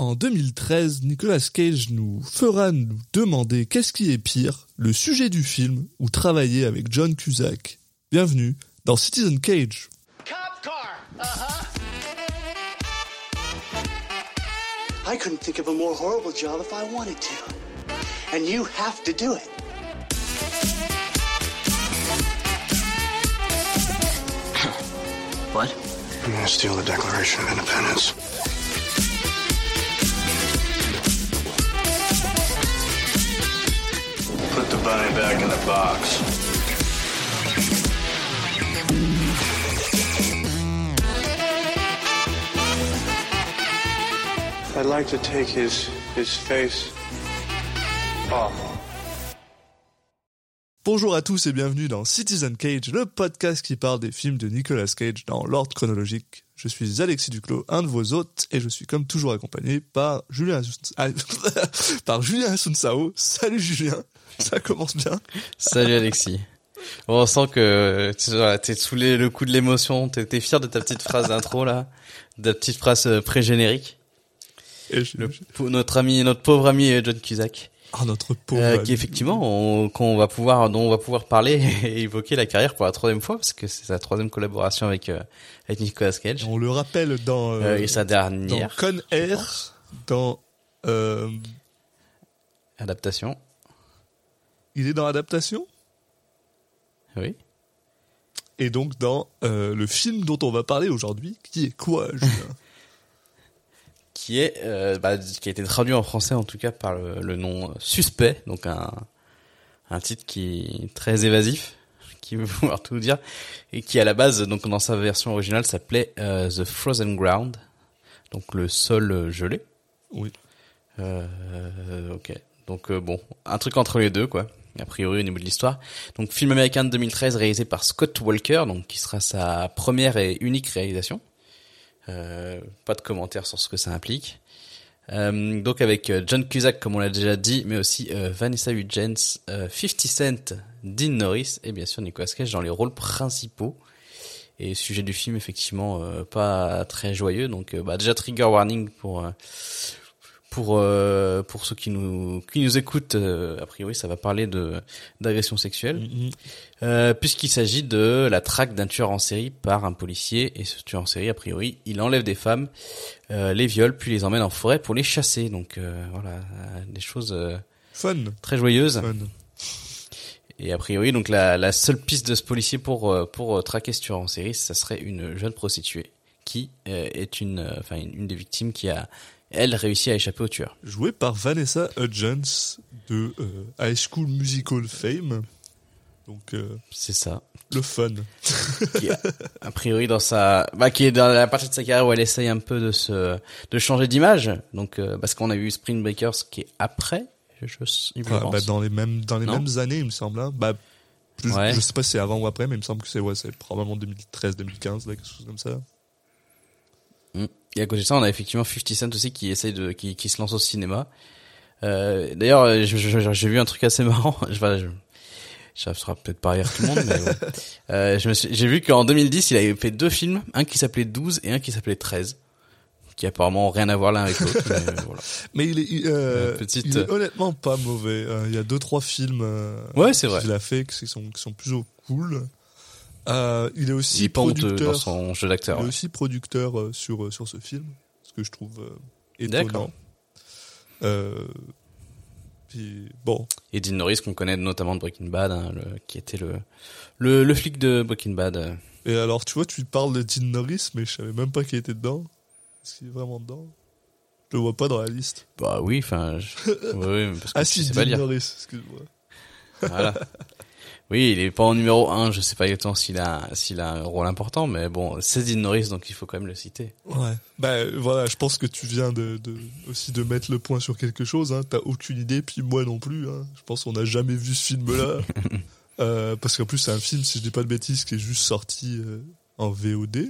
En 2013, Nicolas Cage nous fera nous demander qu'est-ce qui est pire, le sujet du film ou travailler avec John Cusack. Bienvenue dans Citizen Cage. Cop car. Uh-huh. I couldn't think of a more horrible job if I wanted to. And you have to do it. What? I'm gonna steal the Declaration of Independence? Bunny back in the box. I'd like to take his his face off. Bonjour à tous et bienvenue dans Citizen Cage, le podcast qui parle des films de Nicolas Cage dans l'ordre chronologique. Je suis Alexis Duclos, un de vos hôtes, et je suis comme toujours accompagné par Julien ah, par Julien Asunsao. Salut Julien, ça commence bien. Salut Alexis. On sent que t'es sous les- le coup de l'émotion, t'es t'es fier de ta petite phrase d'intro là, de ta petite phrase euh, pré-générique. Et je- Le- pour notre ami, notre pauvre ami euh, John Cusack, Ah, notre pauvre. euh, ami. qui effectivement, on, qu'on va pouvoir, dont on va pouvoir parler et évoquer la carrière pour la troisième fois parce que c'est sa troisième collaboration avec euh, avec Nicolas Cage On le rappelle dans, euh, et sa dans dernière Con je Air, dans. adaptation. Il est dans Adaptation? Oui. et donc dans euh, le film dont on va parler aujourd'hui, qui est quoi, Julien? Qui est euh, bah, qui a été traduit en français en tout cas par le, le nom euh, suspect donc un un titre qui est très évasif qui veut pouvoir tout dire et qui à la base donc dans sa version originale s'appelait euh, The Frozen Ground donc le sol gelé. Oui. euh, ok. Donc euh, bon un truc entre les deux quoi a priori au niveau de l'histoire donc film américain de 2013 réalisé par Scott Walker donc qui sera sa première et unique réalisation euh, pas de commentaires sur ce que ça implique. Euh, donc avec euh, John Cusack comme on l'a déjà dit, mais aussi euh, Vanessa Hudgens, euh, 50 Cent, Dean Norris et bien sûr Nicolas Cage dans les rôles principaux. Et sujet du film effectivement euh, pas très joyeux, donc euh, bah, déjà trigger warning pour euh, pour euh, pour ceux qui nous qui nous écoutent. euh, a priori, ça va parler de d'agression sexuelle. Mhm. Euh, puisqu'il s'agit de la traque d'un tueur en série par un policier et ce tueur en série a priori il enlève des femmes, euh, les viole puis les emmène en forêt pour les chasser donc euh, voilà des choses euh, Fun. très joyeuses Fun. et a priori donc la, la seule piste de ce policier pour pour traquer ce tueur en série ça serait une jeune prostituée qui euh, est une enfin une, une des victimes qui a elle réussi à échapper au tueur Joué par Vanessa Hudgens de euh, High School Musical Fame. Donc, euh, c'est ça le fun. qui a, a priori dans sa bah qui est dans la partie de sa carrière où elle essaye un peu de se de changer d'image donc euh, parce qu'on a eu Spring Breakers qui est après je, je, je Ah, pense. bah, dans les mêmes dans les Non mêmes années, il me semble. hein. Bah, plus- Ouais. je sais pas si c'est avant ou après, mais il me semble que c'est ouais, c'est probablement 2013, 2015, là, quelque chose comme ça. Mm. et à côté de ça on a effectivement 50 Cent aussi qui essaye de qui, qui se lance au cinéma euh, d'ailleurs euh, j'ai vu un truc assez marrant je vais je, ça fera peut-être pas rire tout le monde mais euh, j'ai vu qu'en 2010 il avait fait deux films un qui s'appelait 12 et un qui s'appelait 13 qui apparemment ont rien à voir l'un avec l'autre mais euh, voilà Mais il est, euh, petite- il est honnêtement pas mauvais. Euh, Il y a deux trois films. Ouais, c'est vrai. Qu'il a fait qui sont qui sont plutôt cool. Euh, il est aussi il est producteur. dans son jeu d'acteur Il est ouais. aussi producteur euh, sur euh, sur ce film, ce que je trouve euh, étonnant. Puis bon, Et Dean Norris qu'on connaît notamment de Breaking Bad, hein, le, qui était le, le le flic de Breaking Bad. et alors tu vois, tu parles de Dean Norris, mais je savais même pas qu'il était dedans. Est-ce qu'il est vraiment dedans? Je le vois pas dans la liste. Bah oui, enfin, je... oui, parce que Ah si, Dean. Norris, excuse-moi. Voilà. Oui, il est pas en numéro 1, je sais pas exactement s'il a s'il a un rôle important, mais bon, c'est Dean Norris donc il faut quand même le citer. Ouais. Bah voilà, je pense que tu viens de, de aussi de mettre le point sur quelque chose. Hein. T'as aucune idée, puis moi non plus. Hein. Je pense qu'on n'a jamais vu ce film-là. Euh, parce qu'en plus, c'est un film, si je dis pas de bêtises, qui est juste sorti euh, en VOD.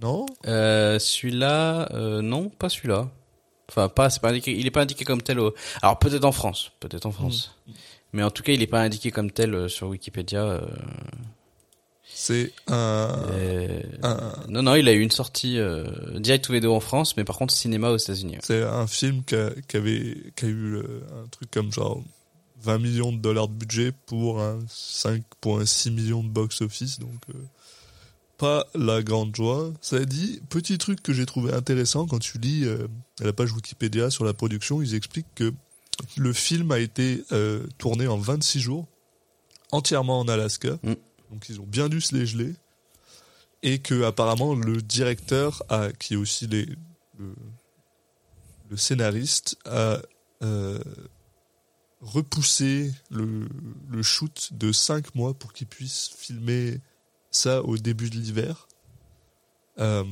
Non? Euh, celui-là, non, pas celui-là. Enfin, pas, c'est pas indiqué, il est pas indiqué comme tel au, alors peut-être en France, peut-être en France. Mais en tout cas, il est pas indiqué comme tel euh, sur Wikipédia, euh... C'est un, Euh, un- Non, non, il a eu une sortie euh, direct to vidéo en France, mais par contre cinéma aux États-Unis. c'est un film qui, a, qui avait, qui a eu un truc comme genre 20 millions de dollars de budget pour un 5,6 millions de box-office, donc pas la grande joie. Ça dit, petit truc que j'ai trouvé intéressant quand tu lis euh, la page Wikipédia sur la production, ils expliquent que le film a été euh, tourné en 26 jours, entièrement en Alaska, Mm. donc ils ont bien dû se les geler, et que apparemment le directeur, a, qui est aussi les, le, le scénariste, a euh, repoussé le, le shoot de 5 mois pour qu'il puisse filmer ça au début de l'hiver. Euh,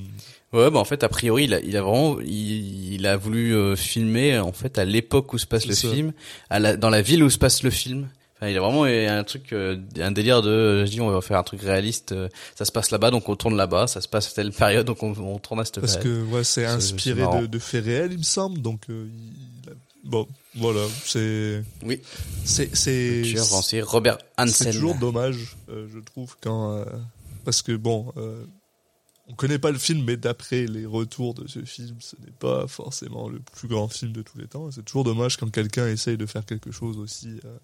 Ouais, bah en fait, a priori, il a, il a vraiment, il, il a voulu euh, filmer en fait à l'époque où se passe le ça. film, à la, dans la ville où se passe le film. Enfin, il a vraiment eu un truc, euh, un délire de, je dis, on va faire un truc réaliste. euh, ça se passe là-bas, donc on tourne là-bas. Ça se passe à telle période, donc on, on tourne à cette parce période. que ouais, c'est inspiré de, de faits réels, il me semble. Donc euh, il a- bon, voilà, c'est Oui. c'est c'est Robert Hansen. c'est toujours dommage, euh, je trouve, quand parce que bon, euh, on connaît pas le film, mais d'après les retours de ce film, ce n'est pas forcément le plus grand film de tous les temps. C'est toujours dommage quand quelqu'un essaye de faire quelque chose aussi euh,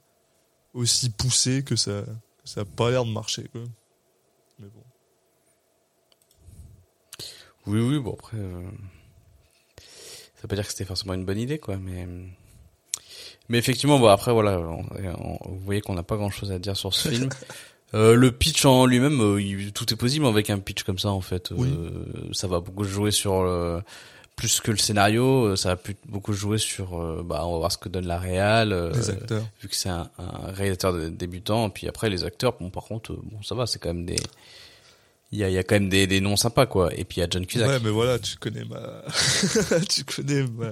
aussi poussé que ça que ça a pas l'air de marcher. Quoi. Mais bon. Oui, oui, bon après, euh, ça veut pas dire que c'était forcément une bonne idée, quoi, mais mais effectivement, bon après voilà, on- on- vous voyez qu'on n'a pas grand-chose à dire sur ce film. Euh, le pitch en lui-même, euh, tout est possible avec un pitch comme ça en fait. Oui. Euh, ça va beaucoup jouer sur le- plus que le scénario, euh, ça va plus beaucoup jouer sur, euh, bah on va voir ce que donne la réal. euh, Les acteurs. vu que c'est un, un réalisateur de- débutant, puis après les acteurs, bon par contre, euh, bon ça va, c'est quand même des, il y a, il y a quand même des, des noms sympas quoi. Et puis il y a John Cusack. Ouais, mais voilà, tu connais ma, tu connais ma,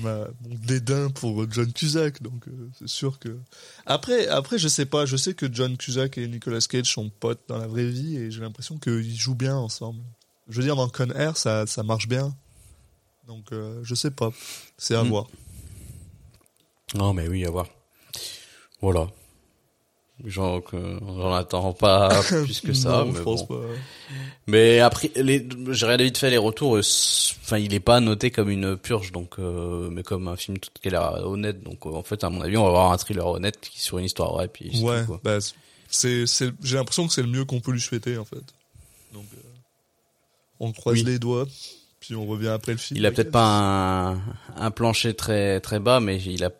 ma, mon dédain pour John Cusack, donc euh, c'est sûr que. Après, après, je sais pas, je sais que John Cusack et Nicolas Cage sont potes dans la vraie vie et j'ai l'impression qu'ils jouent bien ensemble. Je veux dire, dans Con Air, ça, ça marche bien. Donc, euh, je sais pas, c'est à Mm. voir. Non, mais oui, à voir. Voilà. Genre que j'en attends pas plus que ça, Non, mais je pense bon. pas. Mais après, les, j'ai regardé vite fait les retours. Enfin, il est pas noté comme une purge, donc, euh, mais comme un film tout a l'air honnête. Donc, euh, en fait, à mon avis, on va avoir un thriller honnête qui sur une histoire vraie. Puis Ouais, tout, bah, c'est, c'est, j'ai l'impression que c'est le mieux qu'on peut lui souhaiter en fait. Donc, euh, on croise Oui. les doigts, puis on revient après le film. Il a peut-être pas un, un plancher très très bas, mais il a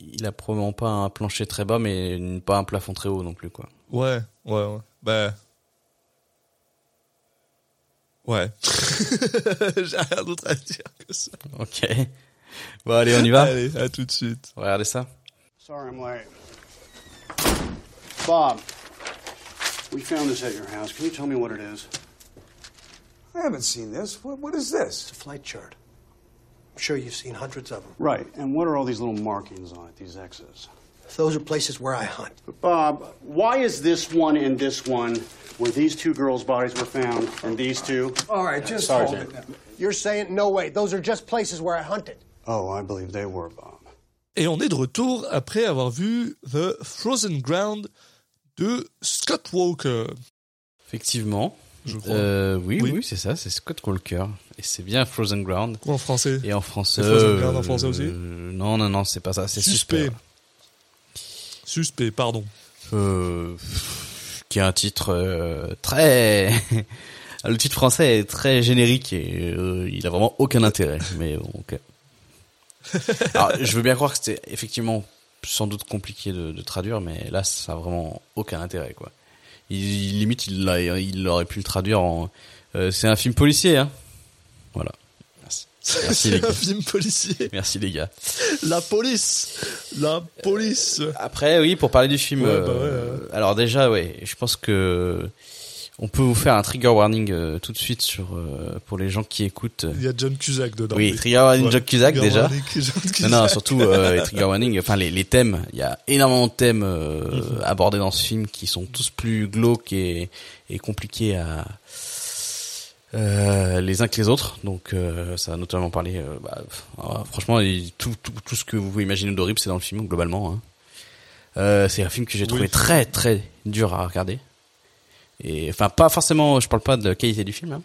il a probablement pas un plancher très bas, mais pas un plafond très haut non plus, quoi. Ouais, ouais, ouais. Bah. Ouais. J'ai rien d'autre à dire que ça. Ok. Bon, allez, on y va. Allez, à tout de suite. Regardez ça. Sorry I'm late. Bob, we found this at your house. Can you tell me what it is? I haven't seen this. What, what is this? It's a flight chart. I'm sure you've seen hundreds of them. Right, and what are all these little markings on it, these X's? Those are places where I hunt. Bob, why is this one and this one where these two girls' bodies were found and these two? All right, just Sorry, hold it now. You're saying no way. Those are just places where I hunted. Oh, I believe they were, Bob. Et on est de retour après avoir vu The Frozen Ground de Scott Walker. Effectivement. Je crois. Euh, oui, Oui. oui, c'est ça, c'est Scott Walker. Et c'est bien Frozen Ground. Ou en français Et en français. Frozen Ground en français aussi euh, Non, non, non, c'est pas ça, c'est Suspect. Suspect. Suspect, pardon. Euh, qui a un titre euh, très. Le titre français est très générique et euh, il a vraiment aucun intérêt. Mais bon, ok. Alors, je veux bien croire que c'était effectivement sans doute compliqué de, de traduire, mais là, ça a vraiment aucun intérêt, quoi. Il, limite, il, aurait pu le traduire en. euh, c'est un film policier, hein. Voilà. Merci. C'est un gars. film policier. Merci les gars. La police La police Après, oui, pour parler du film. Ouais, bah euh, Alors déjà, ouais, je pense que on peut vous faire un trigger warning euh, tout de suite sur euh, pour les gens qui écoutent. Il y a John Cusack dedans. Oui, trigger warning Ouais, John Cusack trigger déjà. warning John Non, Cusack. non, surtout euh, les trigger warning. Enfin, les, les thèmes. Il y a énormément de thèmes euh, Mhm. abordés dans ce film qui sont tous plus glauques et, et compliqués à euh, les uns que les autres. Donc, euh, ça va notamment euh, bah, alors, franchement, tout, tout, tout ce que vous pouvez imaginer d'horrible, c'est dans le film globalement. Hein. Euh, c'est un film que j'ai trouvé Oui. très très dur à regarder. Et enfin pas forcément, je parle pas de la qualité du film. Hein.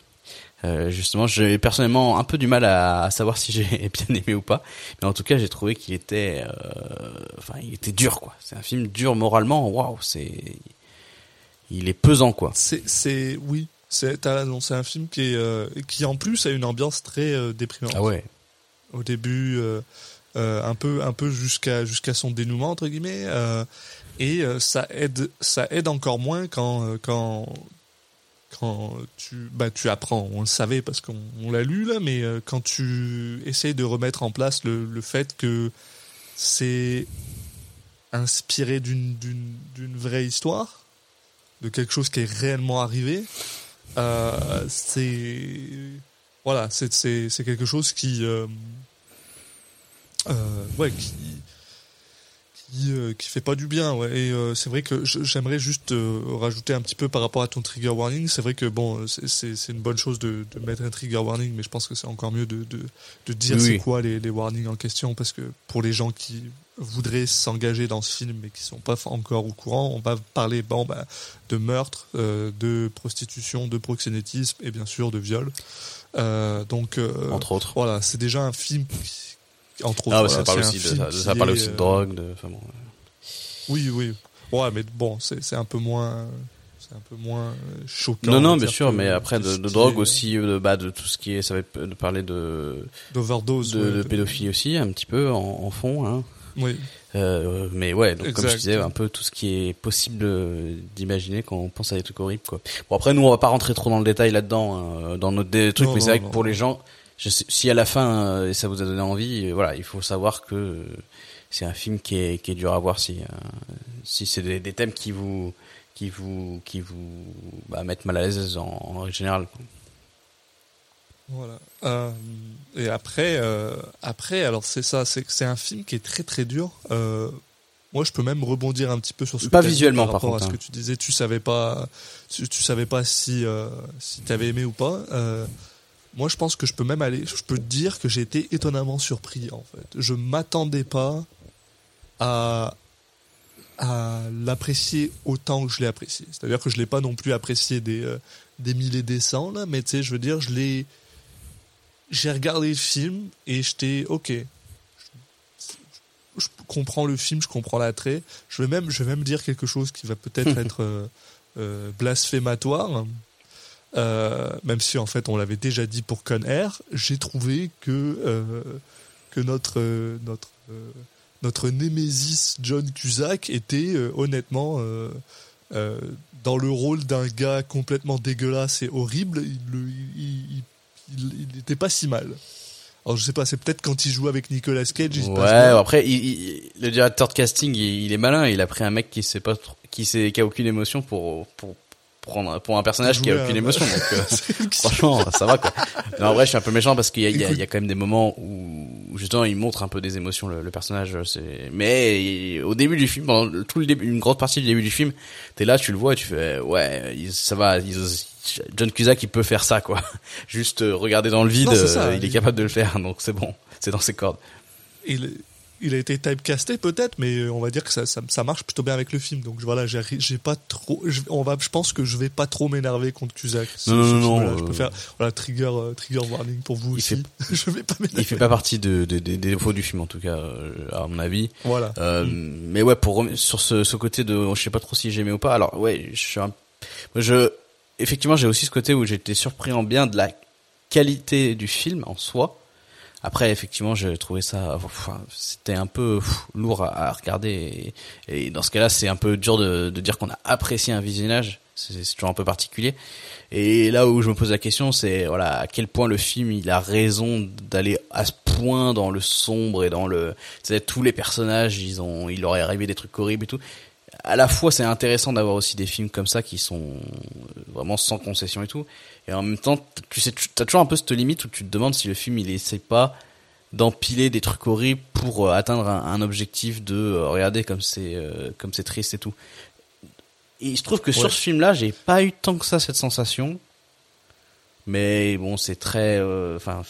Euh, justement, j'ai personnellement un peu du mal à, à savoir si j'ai bien aimé ou pas. Mais en tout cas, j'ai trouvé qu'il était, euh, enfin, il était dur quoi. C'est un film dur moralement. Waouh, c'est, il est pesant quoi. C'est, c'est, oui, c'est, t'as raison, c'est un film qui est, euh, qui en plus a une ambiance très déprimante. Ah ouais. Au début, un peu, un peu jusqu'à, jusqu'à son dénouement entre guillemets, et euh, ça aide, ça aide encore moins quand, euh, quand, quand tu, bah, tu apprends. On le savait parce qu'on on l'a lu là, mais euh, quand tu essayes de remettre en place le, le fait que c'est inspiré d'une, vraie histoire, de quelque chose qui est réellement arrivé, c'est voilà, c'est quelque chose qui ouais qui qui euh, qui fait pas du bien ouais. Et euh, c'est vrai que j'aimerais juste euh, rajouter un petit peu par rapport à ton trigger warning. C'est vrai que bon c'est c'est une bonne chose de, de mettre un trigger warning mais je pense que c'est encore mieux de de, de dire Oui, c'est quoi les les warnings en question. Parce que pour les gens qui voudraient s'engager dans ce film mais qui sont pas encore au courant on va parler bon bah de meurtre euh, de prostitution de proxénétisme et bien sûr de viol. Euh, donc euh, Entre autres. voilà c'est déjà un film qui entre autres Ah voilà, ça parle aussi de ça, parle aussi de drogue, de, enfin bon. oui, oui. Ouais, mais bon, c'est c'est un peu moins, c'est un peu moins euh, choquant. Non, on non, bien sûr, mais après de, drogue aussi, euh, de, bah, de tout ce qui est, ça va de parler de, D'overdose. de, ouais, de pédophilie aussi, un petit peu en, en fond. Hein. Oui. Euh, mais ouais, donc comme je disais, un peu tout ce qui est possible d'imaginer quand on pense à des trucs horribles, quoi. Bon après, nous, on va pas rentrer trop dans le détail là-dedans, hein, dans notre dé- trucs, Non, mais c'est vrai non. que pour les gens, je sais, si à la fin euh, ça vous a donné envie, euh, voilà, il faut savoir que euh, c'est un film qui est, qui est dur à voir si, euh, si c'est des, des thèmes qui vous, qui vous, qui vous bah, mettent mal à l'aise en, en quoi. Voilà. Euh, et après, euh, après, alors c'est ça, c'est que c'est un film qui est très très dur. Euh, moi, je peux même rebondir un petit peu sur ce que Pas visuellement, par par rapport contre, à ce hein. que tu disais. Tu savais pas, tu, tu savais pas si euh, si t'avais aimé ou pas. Moi, je pense que je peux même aller. Je peux te dire que j'ai été étonnamment surpris. En fait, je m'attendais pas à à l'apprécier autant que je l'ai apprécié. C'est-à-dire que je l'ai pas non plus apprécié des euh, des mille et des cents là, mais tu sais, je veux dire, je l'ai j'ai regardé le film et j'étais ok. Je, je comprends le film, je comprends l'attrait. Je vais même, je vais même dire quelque chose qui va peut-être être euh, euh, blasphématoire. Euh, même si en fait on l'avait déjà dit pour Con Air, j'ai trouvé que euh, que notre euh, notre notre némésis John Cusack était honnêtement dans le rôle d'un gars complètement dégueulasse et horrible. Il le- il- il- il il était pas si mal. Alors je sais pas, c'est peut-être quand il joue avec Nicolas Cage. il Ouais, après, il, il- le directeur de casting, il, il est malin. Il a pris un mec qui sait pas, trop- qui sait, qui a aucune émotion pour pour prendre pour un personnage qui a aucune un- émotion. Donc, euh, franchement, ça va quoi. Non, en vrai, je suis un peu méchant parce qu'il y a, il y, a, il y a quand même des moments où justement il montre un peu des émotions le, le personnage. C'est mais il- au début du film, pendant tout le début, une grande partie du début du film, t'es là, tu le vois, et tu fais ouais, ça va. John Cusack, il peut faire ça quoi. Juste euh, regarder dans le vide, Non, c'est ça. euh, il est capable de le faire, donc c'est bon, c'est dans ses cordes. Il a été typecasté peut-être, mais on va dire que ça, ça, ça marche plutôt bien avec le film. Donc voilà, j'ai j'ai pas trop. Je, on va, je pense que je vais pas trop m'énerver contre Cusack. Non, non, non. Je euh, peux faire voilà trigger euh, trigger warning pour vous Il aussi. je vais pas Il m'énerver. fait pas partie de, de- de- des défauts du film en tout cas, euh, à mon avis. Voilà. Euh, Mais ouais, pour sur ce, ce côté de, je sais pas trop si j'aimais ou pas. Alors ouais, je suis un, je, effectivement, j'ai aussi ce côté où j'étais surpris en bien de la qualité du film en soi. Après, effectivement, j'ai trouvé ça, enfin, c'était un peu lourd à, regarder. Et, dans ce cas-là, c'est un peu dur de, dire qu'on a apprécié un visionnage. C'est toujours un peu particulier. Et là où je me pose la question, c'est voilà à quel point le film il a raison d'aller à ce point dans le sombre et dans le, tous les personnages, ils ont, il leur est arrivé des trucs horribles et tout. À la fois, c'est intéressant d'avoir aussi des films comme ça qui sont vraiment sans concession et tout. Et en même temps, tu sais, tu as toujours un peu cette limite où tu te demandes si le film il essaie pas d'empiler des trucs horribles pour euh, atteindre un, un objectif de euh, regarder comme c'est euh, comme c'est triste et tout. Et je trouve que sur ce film-là, j'ai pas eu tant que ça cette sensation. Mais bon, c'est très, euh, enfin,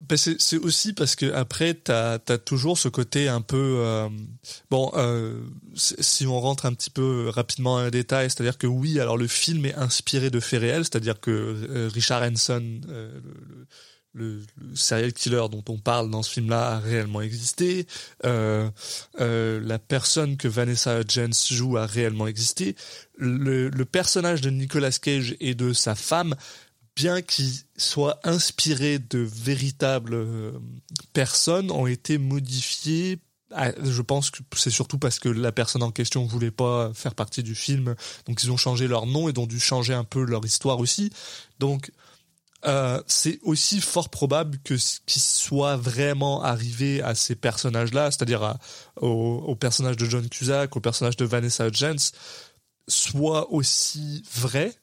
Ben, c'est aussi parce que après t'as as toujours ce côté un peu euh, bon euh, si on rentre un petit peu rapidement dans les détails c'est-à-dire que oui alors le film est inspiré de faits réels c'est-à-dire que euh, Richard Hanson euh, le, le, serial killer dont on parle dans ce film-là a réellement existé euh, euh, la personne que Vanessa Hudgens joue a réellement existé. Le, le personnage de Nicolas Cage et de sa femme bien qu'ils soient inspirés de véritables euh, personnes, ont été modifiés. Je pense que c'est surtout parce que la personne en question voulait pas faire partie du film, donc ils ont changé leur nom et ont dû changer un peu leur histoire aussi. Donc euh, c'est aussi fort probable que ce qui soit vraiment arrivé à ces personnages-là, c'est-à-dire au, au personnage de John Cusack, au personnage de Vanessa Hudgens, soit aussi vrai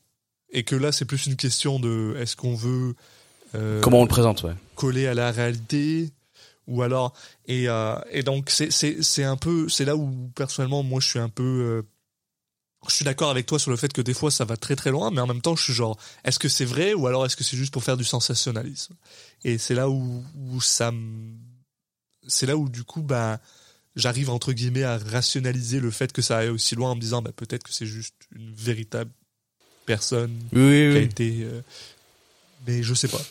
et que là c'est plus une question de est-ce qu'on veut euh, Comment on le présente, ouais. coller à la réalité ou alors et euh, et donc c'est un peu c'est là où personnellement moi je suis un peu euh, je suis d'accord avec toi sur le fait que des fois ça va très très loin mais en même temps je suis genre est-ce que c'est vrai ou alors est-ce que c'est juste pour faire du sensationnalisme? Et c'est là où où ça me c'est là où du coup bah j'arrive entre guillemets à rationaliser le fait que ça aille aussi loin en me disant bah peut-être que c'est juste une véritable personne Oui, qui a été euh, mais je sais pas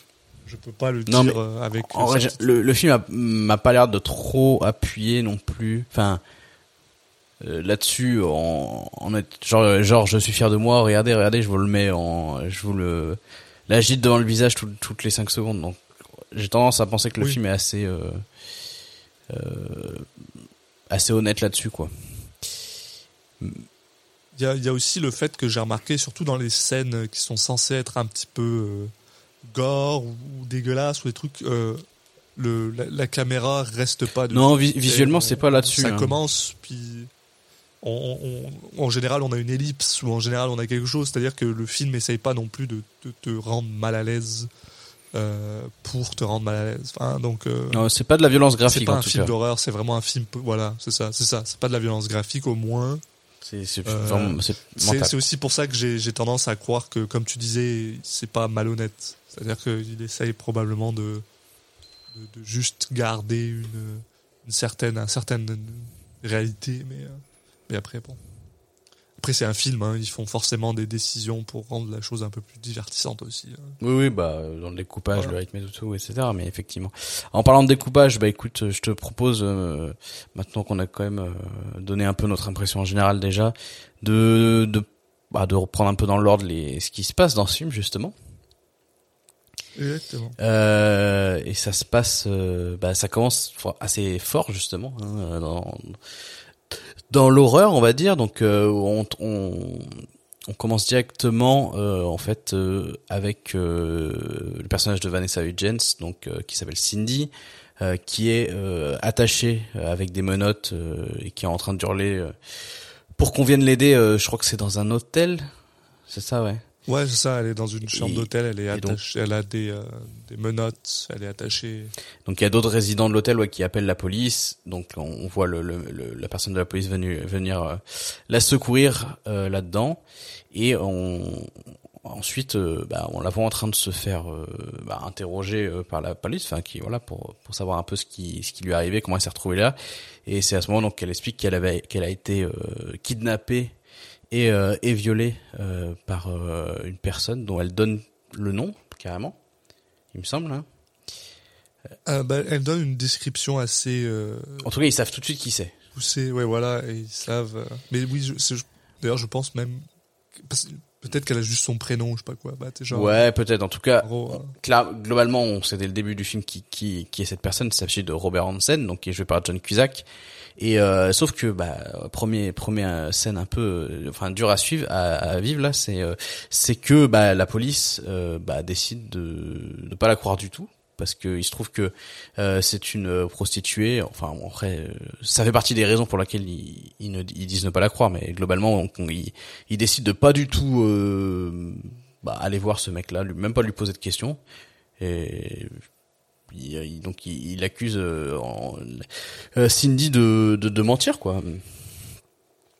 je peux pas le Non, dire mais euh, avec En vrai, le, le film m'a pas l'air de trop appuyer non plus. Enfin, euh, là-dessus, en, en est, genre, genre, je suis fier de moi. Regardez, regardez, je vous le mets en, je vous le, l'agite devant le visage tout- toutes les 5 secondes. Donc, j'ai tendance à penser que le Oui. film est assez, euh, euh, assez honnête là-dessus, quoi. Il y a, il y a aussi le fait que j'ai remarqué, surtout dans les scènes qui sont censées être un petit peu euh, gore ou, ou dégueulasses ou des trucs, euh, le, la, la caméra reste pas. Non, vi- visuellement, c'est pas là-dessus, Ça hein. commence, puis on, on- en général, on a une ellipse ou en général, on a quelque chose. C'est-à-dire que le film essaye pas non plus de, te rendre mal à l'aise euh, pour te rendre mal à l'aise. Enfin, donc, euh, Non, c'est pas de la violence c'est graphique pas en un tout film d'horreur, c'est vraiment un film. Voilà, c'est ça, c'est ça. C'est pas de la violence graphique au moins. C'est, Euh, c'est aussi pour ça que j'ai tendance à croire que, comme tu disais, c'est pas malhonnête. C'est-à-dire qu'il essaye probablement de, de, de juste garder une, une certaine, certaine réalité, mais, euh, mais après, bon. Après, c'est un film, hein, ils font forcément des décisions pour rendre la chose un peu plus divertissante aussi. hein. Oui, oui, bah dans le découpage, Voilà. le rythme et tout, etc. Mais effectivement. En parlant de découpage, bah écoute, je te propose euh, maintenant qu'on a quand même euh, donné un peu notre impression en général déjà, de de bah, de reprendre un peu dans l'ordre les ce qui se passe dans ce film justement. Exactement. Euh, et ça se passe, euh, bah ça commence assez fort justement hein, dans dans l'horreur, on va dire. Donc euh, on, commence directement euh, en fait euh, avec le personnage de Vanessa Hudgens, donc qui s'appelle Cindy, qui est euh, attachée euh, avec des menottes et qui est en train de hurler pour qu'on vienne l'aider. je crois que c'est dans un hôtel, c'est ça, ouais. Ouais, c'est ça, elle est dans une chambre Et- d'hôtel, elle est donc- attachée, elle a des, euh, des menottes, elle est attachée. Donc il y a d'autres résidents de l'hôtel ouais, qui appellent la police. Donc on, on voit le, le- le- la personne de la police venue, venir euh, la secourir euh, là-dedans. Et on, ensuite, euh, bah, on la voit en train de se faire euh, bah, interroger euh, par la police, enfin qui voilà pour pour savoir un peu ce qui ce qui lui est arrivé, comment elle s'est retrouvée là. Et c'est à ce moment donc qu'elle explique qu'elle avait qu'elle a été euh, kidnappée et euh, et violée euh, par euh, une personne dont elle donne le nom carrément. Il me semble. Hein. Euh, bah, elle donne une description assez euh, En tout cas, ils savent tout de suite qui c'est. poussée, ouais, voilà, et ils savent. euh, Mais oui, je- c'est- je- d'ailleurs, je pense même. Peut-être qu'elle a juste son prénom, je sais pas quoi. Bah, genre. Ouais, peut-être. En tout cas, gros, euh, Clar- globalement, on sait dès le début du film qui, qui, qui est cette personne. Il s'agit de Robert Hansen, donc qui est joué par John Cusack. Et euh, sauf que bah premier première scène un peu euh, enfin dure à suivre à, à vivre là c'est euh, c'est que bah la police euh, bah décide de de pas la croire du tout. Parce que il se trouve que euh, c'est une prostituée. Enfin bon, après ça fait partie des raisons pour lesquelles ils, ils ne ils disent ne pas la croire. Mais globalement ils, ils décident de pas du tout bah, aller voir ce mec là même pas lui poser de questions. Et il, donc il, il accuse euh, en- euh, Cindy de, de de mentir quoi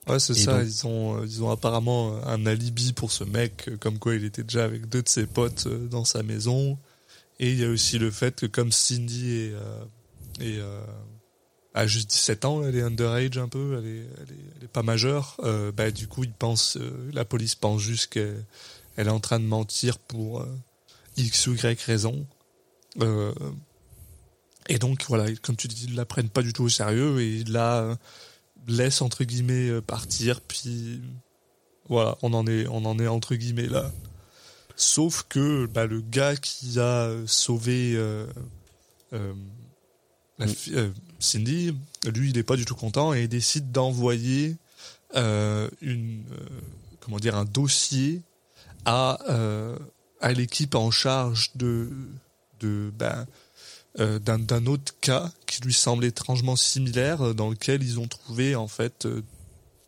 Ouais, c'est ça. donc- Ils ont, euh, ils ont apparemment un alibi pour ce mec, comme quoi il était déjà avec deux de ses potes dans sa maison. Et il y a aussi le fait que comme Cindy est, euh, est, euh, a juste 17 ans, elle est underage un peu, elle est, elle est, elle est pas majeure, euh, bah, du coup, ils pensent, la police pense juste qu'elle elle est en train de mentir pour X ou Y raison. Euh, et donc, voilà, comme tu dis, ils la prennent pas du tout au sérieux et ils la laissent, entre guillemets, euh, partir, puis voilà, on en est, on en est entre guillemets là. Sauf que bah, le gars qui a sauvé euh, euh, la euh, Cindy, lui, il est pas du tout content et il décide d'envoyer une, comment dire, un dossier à à l'équipe en charge de de ben, euh, d'un autre cas qui lui semble étrangement similaire, euh, dans lequel ils ont trouvé en fait euh,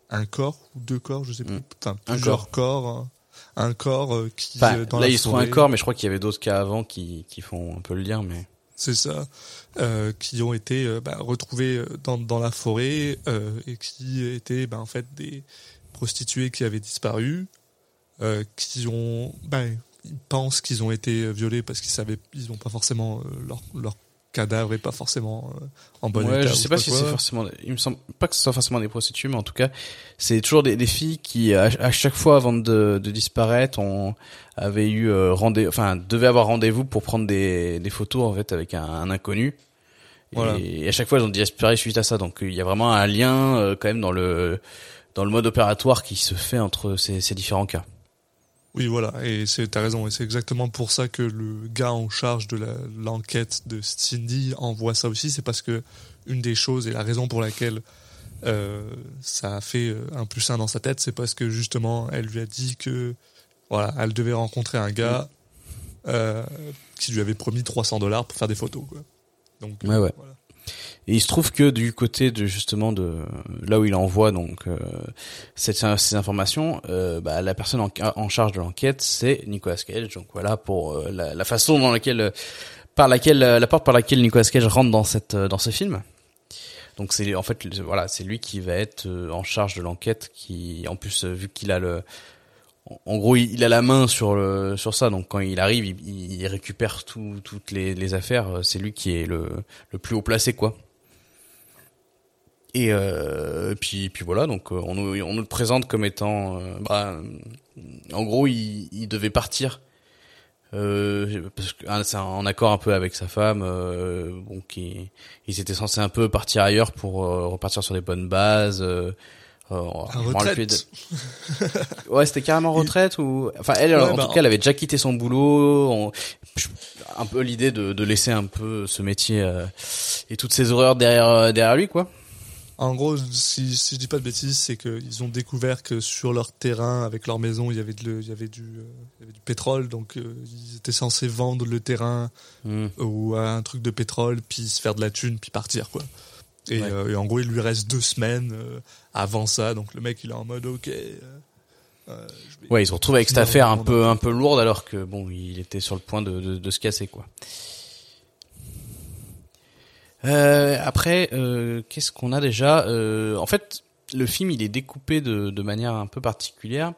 un corps ou deux corps, je sais plus, enfin Un plusieurs corps, hein. un corps qui Enfin, dans là, la il se trouve un corps, mais je crois qu'il y avait d'autres cas avant qui, qui font un peu le lien, mais. C'est ça, euh, qui ont été euh, bah, retrouvés dans, dans la forêt euh, et qui étaient bah, en fait des prostituées qui avaient disparu, qui ont, ben, ils pensent qu'ils ont été violés parce qu'ils savaient, ils n'ont pas forcément euh, leur, leur cadavre est pas forcément euh, en bon ouais, état. je sais pas si c'est forcément. Il me semble pas que ce soit forcément des prostituées, mais en tout cas, c'est toujours des, des filles qui, à, à chaque fois avant de, de disparaître, on avait eu euh, rendez, enfin, devaient avoir rendez-vous pour prendre des, des photos en fait avec un, un inconnu. Voilà. Et, à chaque fois, ils ont disparu suite à ça. Donc, il y a vraiment un lien euh, quand même dans le dans le mode opératoire qui se fait entre ces, ces différents cas. Oui, voilà, et c'est t'as raison, et c'est exactement pour ça que le gars en charge de l'enquête de Cindy envoie ça aussi, c'est parce que une des choses et la raison pour laquelle euh, ça a fait euh, un plus un dans sa tête, c'est parce que justement elle lui a dit que voilà, elle devait rencontrer un gars euh, qui lui avait promis 300 dollars pour faire des photos, quoi. Donc Ouais, ouais. voilà. Et il se trouve que du côté de justement de là où il envoie donc euh, cette- ces informations, euh, bah, la personne en, en charge de l'enquête c'est Nicolas Cage. Donc voilà pour euh, la, la façon dans laquelle euh, par laquelle euh, la porte par laquelle Nicolas Cage rentre dans cette euh, dans ce film. Donc c'est en fait voilà c'est lui qui va être en charge de l'enquête qui en plus vu qu'il a le en- gros, il a la main sur le sur ça. Donc quand il arrive, il, il récupère tout, toutes les, les affaires. C'est lui qui est le, le plus haut placé, quoi. Et euh, puis puis voilà. Donc euh, on nous on nous le présente comme étant, euh, bah, en gros, il, il devait partir. Euh, parce que ah, c'est en accord un peu avec sa femme, euh, bon, qui, ils étaient censés un peu partir ailleurs pour repartir sur des bonnes bases. Euh, euh, plus retraite. de- Ouais, c'était carrément retraite ou enfin elle Ouais, en bah, tout cas elle avait déjà quitté son boulot, on- un peu l'idée de, de laisser un peu ce métier euh, et toutes ces horreurs derrière derrière lui quoi. En gros, si, si je dis pas de bêtises, c'est qu'ils ont découvert que sur leur terrain, avec leur maison, il y avait, de, il y avait, du, euh, il y avait du pétrole, donc euh, ils étaient censés vendre le terrain Hmm. ou à un truc de pétrole, puis se faire de la thune, puis partir, quoi. Et, Ouais. euh, et en gros, il lui reste deux semaines euh, avant ça, donc le mec, il est en mode, ok. euh, euh, Ouais, ils se retrouvent avec cette affaire un peu un peu lourde alors que bon, il était sur le point de de, de se casser quoi. Euh, après, euh, qu'est-ce qu'on a déjà Euh, En fait, le film il est découpé de, de manière un peu particulière.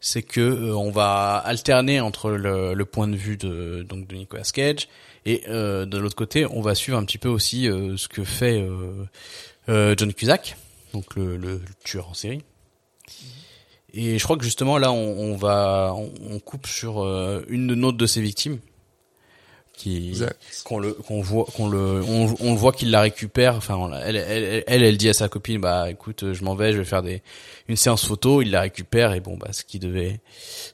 C'est que euh, on va alterner entre le, le point de vue de donc de Nicolas Cage et euh, de l'autre côté, on va suivre un petit peu aussi euh, ce que fait euh, euh, John Cusack, donc le, le, tueur en série. Et je crois que justement là, on, on va, on, on coupe sur une de notre de ses victimes, qui qu'on le, qu'on voit, qu'on le, on, on voit qu'il la récupère. Enfin, elle, elle, elle, elle dit à sa copine, bah écoute, je m'en vais, je vais faire des, une séance photo. Il la récupère et bon, bah ce qui devait,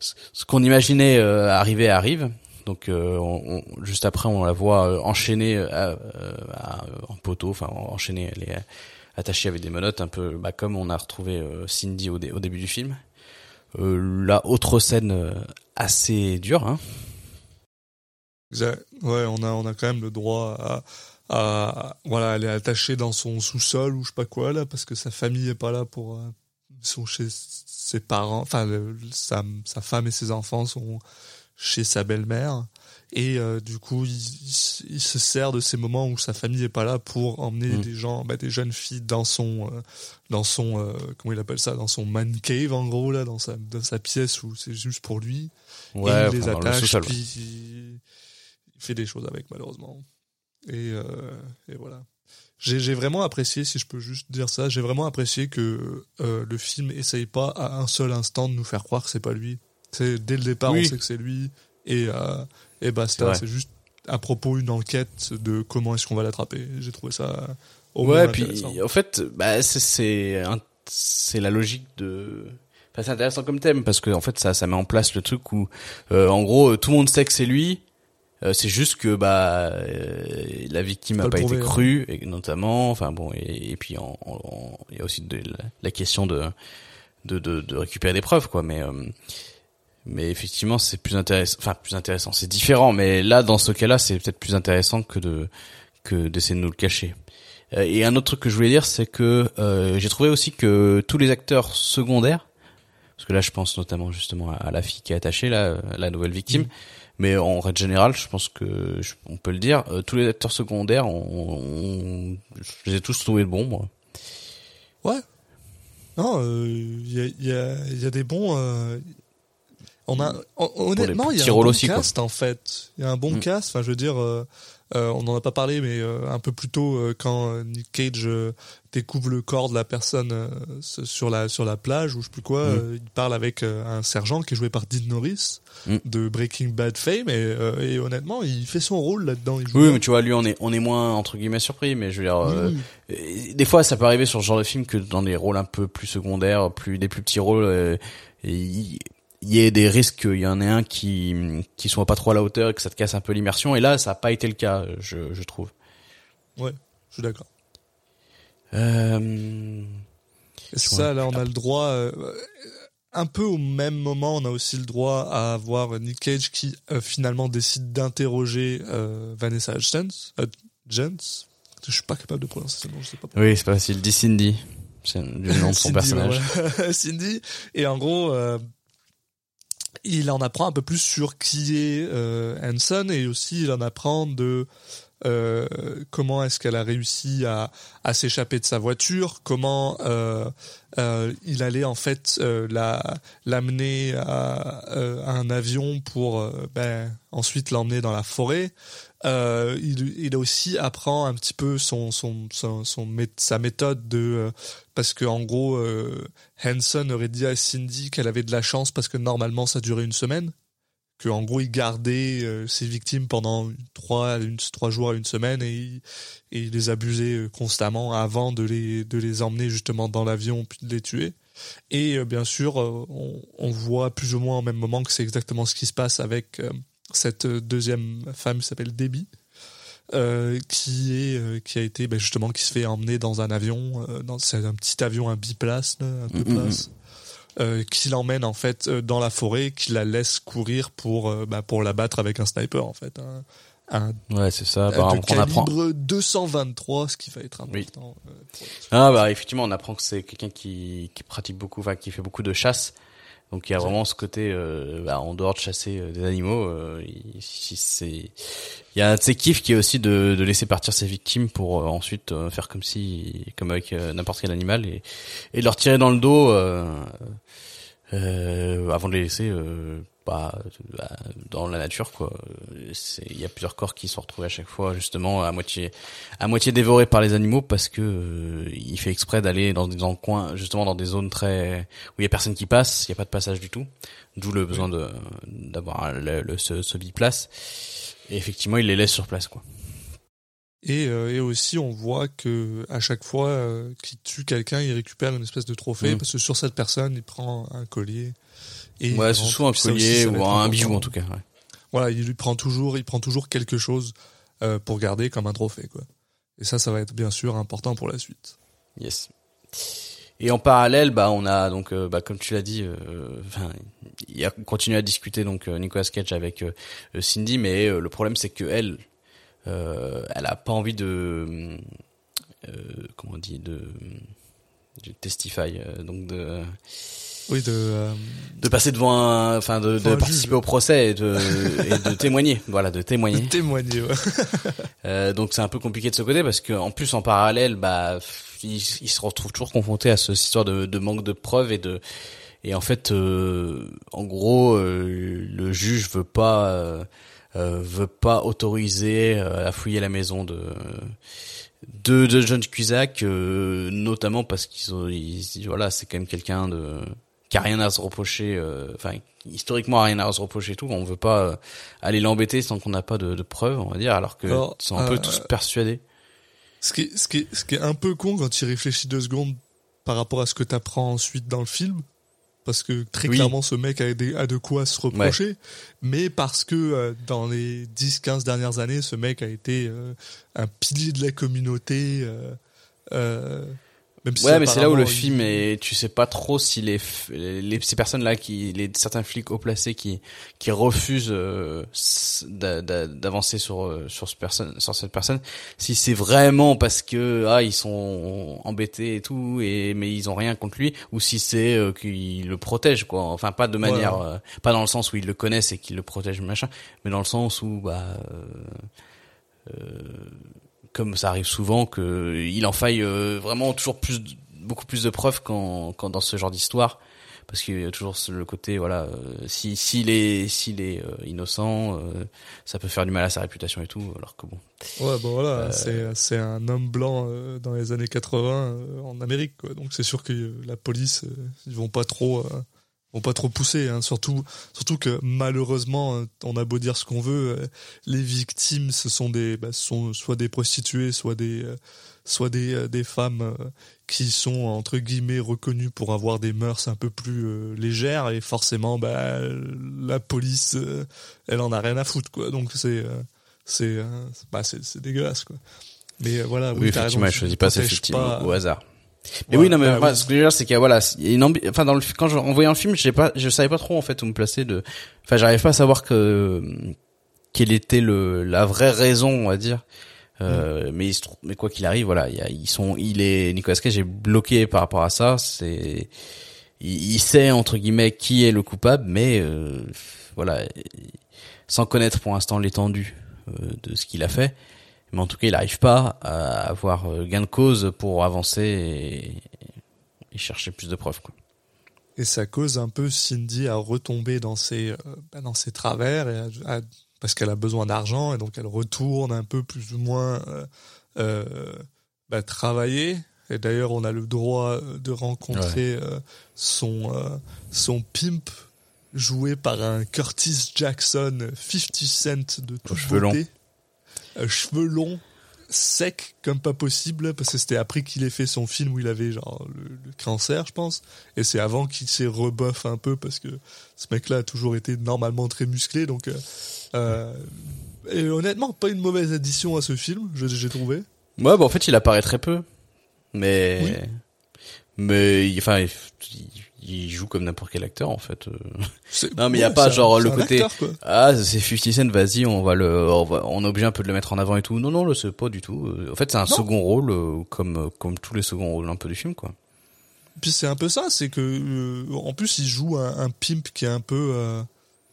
ce qu'on imaginait euh, arriver arrive. Donc euh, on- on- juste après, on la voit euh, enchaînée euh, à- euh, à- en poteau, enfin enchaînée, elle est attachée avec des menottes, un peu bah, comme on a retrouvé euh, Cindy au, dé- au début du film. Euh, la autre scène euh, assez dure, hein. Exact. Ouais, on a, on a quand même le droit à, à- voilà, elle est attachée dans son sous-sol ou je sais pas quoi là, parce que sa famille est pas là pour, euh, ils sont chez ses parents, enfin le- sa, sa femme et ses enfants sont chez sa belle-mère et euh, du coup il, il- il se sert de ces moments où sa famille est pas là pour emmener Mm. des gens, bah, des jeunes filles dans son, euh, dans son, euh, comment il appelle ça, dans son man cave en gros là, dans sa, dans sa pièce où c'est juste pour lui Ouais, et il les le attache, sous-sol, puis il- fait des choses avec malheureusement. Et, euh, et voilà. J'ai vraiment apprécié, si je peux juste dire ça, j'ai vraiment apprécié que euh, le film essaye pas à un seul instant de nous faire croire que c'est pas lui. C'est dès le départ, Oui. on sait que c'est lui et euh, et C'est basta. C'est juste à propos une enquête de comment est-ce qu'on va l'attraper. J'ai trouvé ça au ouais, puis en fait, bah c'est c'est la logique de. Enfin, c'est intéressant comme thème parce que en fait ça ça met en place le truc où euh, en gros tout le monde sait que c'est lui. Euh, c'est juste que bah euh, la victime Faut a pas été hein. crue et notamment enfin bon et, et puis il y a aussi de, la, la question de de, de de récupérer des preuves quoi. Mais euh, mais effectivement c'est plus intéressant enfin plus intéressant. C'est différent mais là dans ce cas-là c'est peut-être plus intéressant que de que d'essayer de nous le cacher. Euh, Et un autre truc que je voulais dire, c'est que euh, j'ai trouvé aussi que tous les acteurs secondaires, parce que là je pense notamment justement à, à la fille qui est attachée, là, la nouvelle victime, mais en règle générale, je pense que je- on peut le dire, euh, tous les acteurs secondaires, on, on- je les ai tous trouvés bons. Moi. Ouais. Non, il y, a, y, a, y a des bons. euh, on a hon- honnêtement, il y a un bon aussi, quoi. cast en fait. Il y a un bon Mm. cast. Enfin, je veux dire, euh, euh, on n'en a pas parlé, mais euh, un peu plus tôt, euh, quand euh, Nick Cage euh, découvre le corps de la personne euh, sur la sur la plage ou je sais plus quoi, Mm. euh, il parle avec euh, un sergent qui est joué par Dean Norris Mm. de Breaking Bad fame et, euh, et honnêtement, il fait son rôle là-dedans. Oui, mais tu vois, lui, on est, on est moins entre guillemets surpris, mais je veux dire, euh, euh, des fois, ça peut arriver sur ce genre de film que dans des rôles un peu plus secondaires, plus des plus petits rôles, euh, et il il y ait des risques qu'il y en ait un qui qui soit pas trop à la hauteur et que ça te casse un peu l'immersion. Et là, ça a pas été le cas, je, je trouve. Ouais, je suis d'accord. Euh... Ça, là, on a le droit, euh, un peu au même moment, on a aussi le droit à avoir Nick Cage qui euh, finalement décide d'interroger euh, Vanessa Hudgens. Hudgens? Je suis pas capable de prononcer ce nom, je sais pas pourquoi. Oui, c'est pas facile. Dis Cindy, c'est le nom de son Cindy, personnage. ouais. Cindy. Et en gros, euh, il en apprend un peu plus sur qui est euh, Hanson et aussi il en apprend de euh, comment est-ce qu'elle a réussi à, à s'échapper de sa voiture, comment euh, euh, il allait en fait la l'amener à, un avion pour ben, ensuite l'emmener dans la forêt? Il, aussi apprend un petit peu son, son, son, son sa méthode de parce que en gros Hanson aurait dit à Cindy qu'elle avait de la chance parce que normalement ça durait une semaine que en gros il gardait euh, ses victimes pendant trois une, trois jours à une semaine et il, et il les abusait euh, constamment avant de les de les emmener justement dans l'avion puis de les tuer. Et euh, bien sûr on, on voit plus ou moins au même moment que c'est exactement ce qui se passe avec euh, cette deuxième femme qui s'appelle Debbie qui est qui a été ben, justement qui se fait emmener dans un avion dans c'est un petit avion un biplace là, un peu place euh, qui l'emmène en fait euh, dans la forêt qui la laisse courir pour euh, bah, pour la battre avec un sniper en fait un, un Ouais, c'est ça. euh, Apparemment de qu'on apprend. calibre 223 ce qui va être important euh, pour la- Ah bah effectivement, on apprend que c'est quelqu'un qui, qui pratique beaucoup, enfin qui fait beaucoup de chasse. Donc il y a vraiment ce côté, euh, bah, en dehors de chasser euh, des animaux, euh, il, si c'est, il y a un de ses kiffs qui est aussi de, de laisser partir ses victimes pour euh, ensuite euh, faire comme si, comme avec n'importe quel animal et, et de leur tirer dans le dos euh, euh, avant de les laisser euh, bah, bah, dans la nature quoi. C'est- Il y a plusieurs corps qui sont retrouvés à chaque fois justement à moitié à moitié dévorés par les animaux parce que euh, il fait exprès d'aller dans des dans le coin justement dans des zones très où il y a personne qui passe, il y a pas de passage du tout. D'où le besoin de d'avoir le, le- ce, ce biplace. Et effectivement, il les laisse sur place quoi. Et, euh, et aussi, on voit que à chaque fois euh, qu'il tue quelqu'un, il récupère une espèce de trophée Mm. parce que sur cette personne, il prend un collier. Et Ouais, c'est soit un aussi, collier ou un bijou en tout cas. Ouais. Voilà, il lui prend toujours, il prend toujours quelque chose euh, pour garder comme un trophée, quoi. Et ça, ça va être bien sûr important pour la suite. Yes. Et en parallèle, bah on a donc, euh, bah comme tu l'as dit, euh, enfin, il a continué à discuter donc euh, Nicolas Cage avec euh, Cindy, mais euh, le problème c'est que elle, elle a pas envie de, euh, comment on dit, de, de testify, euh, donc de, Oui, de. euh, de passer devant, un, enfin de, de un participer juge. au procès et de, et de témoigner, voilà, de témoigner. de témoigner. ouais. Euh, donc c'est un peu compliqué de ce côté parce que en plus en parallèle, bah, il, il se retrouve toujours confronté à ce, cette histoire de, de manque de preuves et de et en fait, euh, en gros, euh, le juge veut pas euh, euh, veut pas autoriser euh, à fouiller la maison de de, de John Cusack, euh, notamment parce qu'ils ont, ils- voilà, c'est quand même quelqu'un de qui a rien à se reprocher, euh, enfin historiquement rien à se reprocher et tout. On veut pas euh, aller l'embêter sans qu'on n'a pas de, de preuves, on va dire, alors que Alors, ils sont un peu euh, tous persuadés. Ce qui est, ce qui est, ce qui est un peu con quand tu réfléchis deux secondes par rapport à ce que tu apprends ensuite dans le film. Parce que très Oui. clairement, ce mec a, des- a de quoi se reprocher. Mais parce que euh, dans les 10-15 dernières années, ce mec a été euh, un pilier de la communauté. euh, euh, même si Ouais, mais c'est là où le il- film est, tu sais pas trop si les, les ces personnes là qui, les certains flics haut placés qui qui refusent euh, d'avancer sur euh, sur ce personne, sur cette personne, si c'est vraiment parce que ah ils sont embêtés et tout et mais ils ont rien contre lui, ou si c'est euh, qu'ils le protègent quoi. Enfin pas de manière, euh, pas dans le sens où ils le connaissent et qu'ils le protègent machin, mais dans le sens où bah euh, comme ça arrive souvent que il en faille euh, vraiment toujours plus beaucoup plus de preuves quand, quand dans ce genre d'histoire parce qu'il y a toujours le côté voilà euh, si s'il est s'il est euh, innocent ça peut faire du mal à sa réputation et tout alors que bon Ouais, bon voilà, Euh, c'est c'est un homme blanc dans les années 80 euh, en Amérique, quoi. Donc c'est sûr que la police, ils vont pas trop, euh, vont pas trop pousser. Hein. Surtout, surtout que malheureusement, euh, on a beau dire ce qu'on veut, euh, les victimes, ce sont des, bah, ce sont soit des prostituées, soit des, euh, soit des, des femmes qui sont entre guillemets reconnues pour avoir des mœurs un peu plus euh, légères et forcément, bah, la police, euh, elle en a rien à foutre, quoi. Donc c'est euh, c'est bah, c'est c'est dégueulasse quoi mais voilà oui, t'as effectivement elle choisit pas ses victimes au hasard mais oui non mais bah moi, ce que je veux dire c'est qu'il y a voilà il y a une ambi- enfin dans le quand je en voyant le film j'ai pas je savais pas trop en fait où me placer de enfin j'arrive pas à savoir que quelle était le la vraie raison on va dire Euh, mais il se trouve, mais quoi qu'il arrive, voilà, il y a, ils sont, il est Nicolas Cage est bloqué par rapport à ça. C'est, il, il sait entre guillemets qui est le coupable, mais euh, voilà, sans connaître pour l'instant l'étendue euh, de ce qu'il a fait. Mais en tout cas, il n'arrive pas à avoir euh, gain de cause pour avancer et, et chercher plus de preuves. Quoi. et ça cause un peu Cindy à retomber dans ses euh, bah, dans ses travers et à- à- parce qu'elle a besoin d'argent et donc elle retourne un peu plus ou moins euh, euh, bah, travailler et d'ailleurs on a le droit de rencontrer euh, son son pimp joué par un Curtis Jackson 50 Cent de cheveux beauté cheveux longs sec comme pas possible parce que c'était après qu'il ait fait son film où il avait genre le, le cancer je pense. Et c'est avant qu'il s'est rebuff un peu parce que ce mec là a toujours été normalement très musclé donc euh, euh, et honnêtement pas une mauvaise addition à ce film j'ai trouvé. Ouais, bah en fait, il apparaît très peu, mais Oui. mais il- enfin, il, il joue comme n'importe quel acteur en fait. euh. Non, mais il y a pas un- genre le côté acteur, ah c'est 50 Cent, vas-y, on va le on, va, on est obligé un peu de le mettre en avant et tout. Non non, le c'est pas du tout. Euh, En fait, c'est un Non. second rôle euh, comme comme tous les seconds rôles un peu du film quoi. Puis c'est un peu ça, c'est que euh, en plus il joue un, un pimp qui est un peu euh,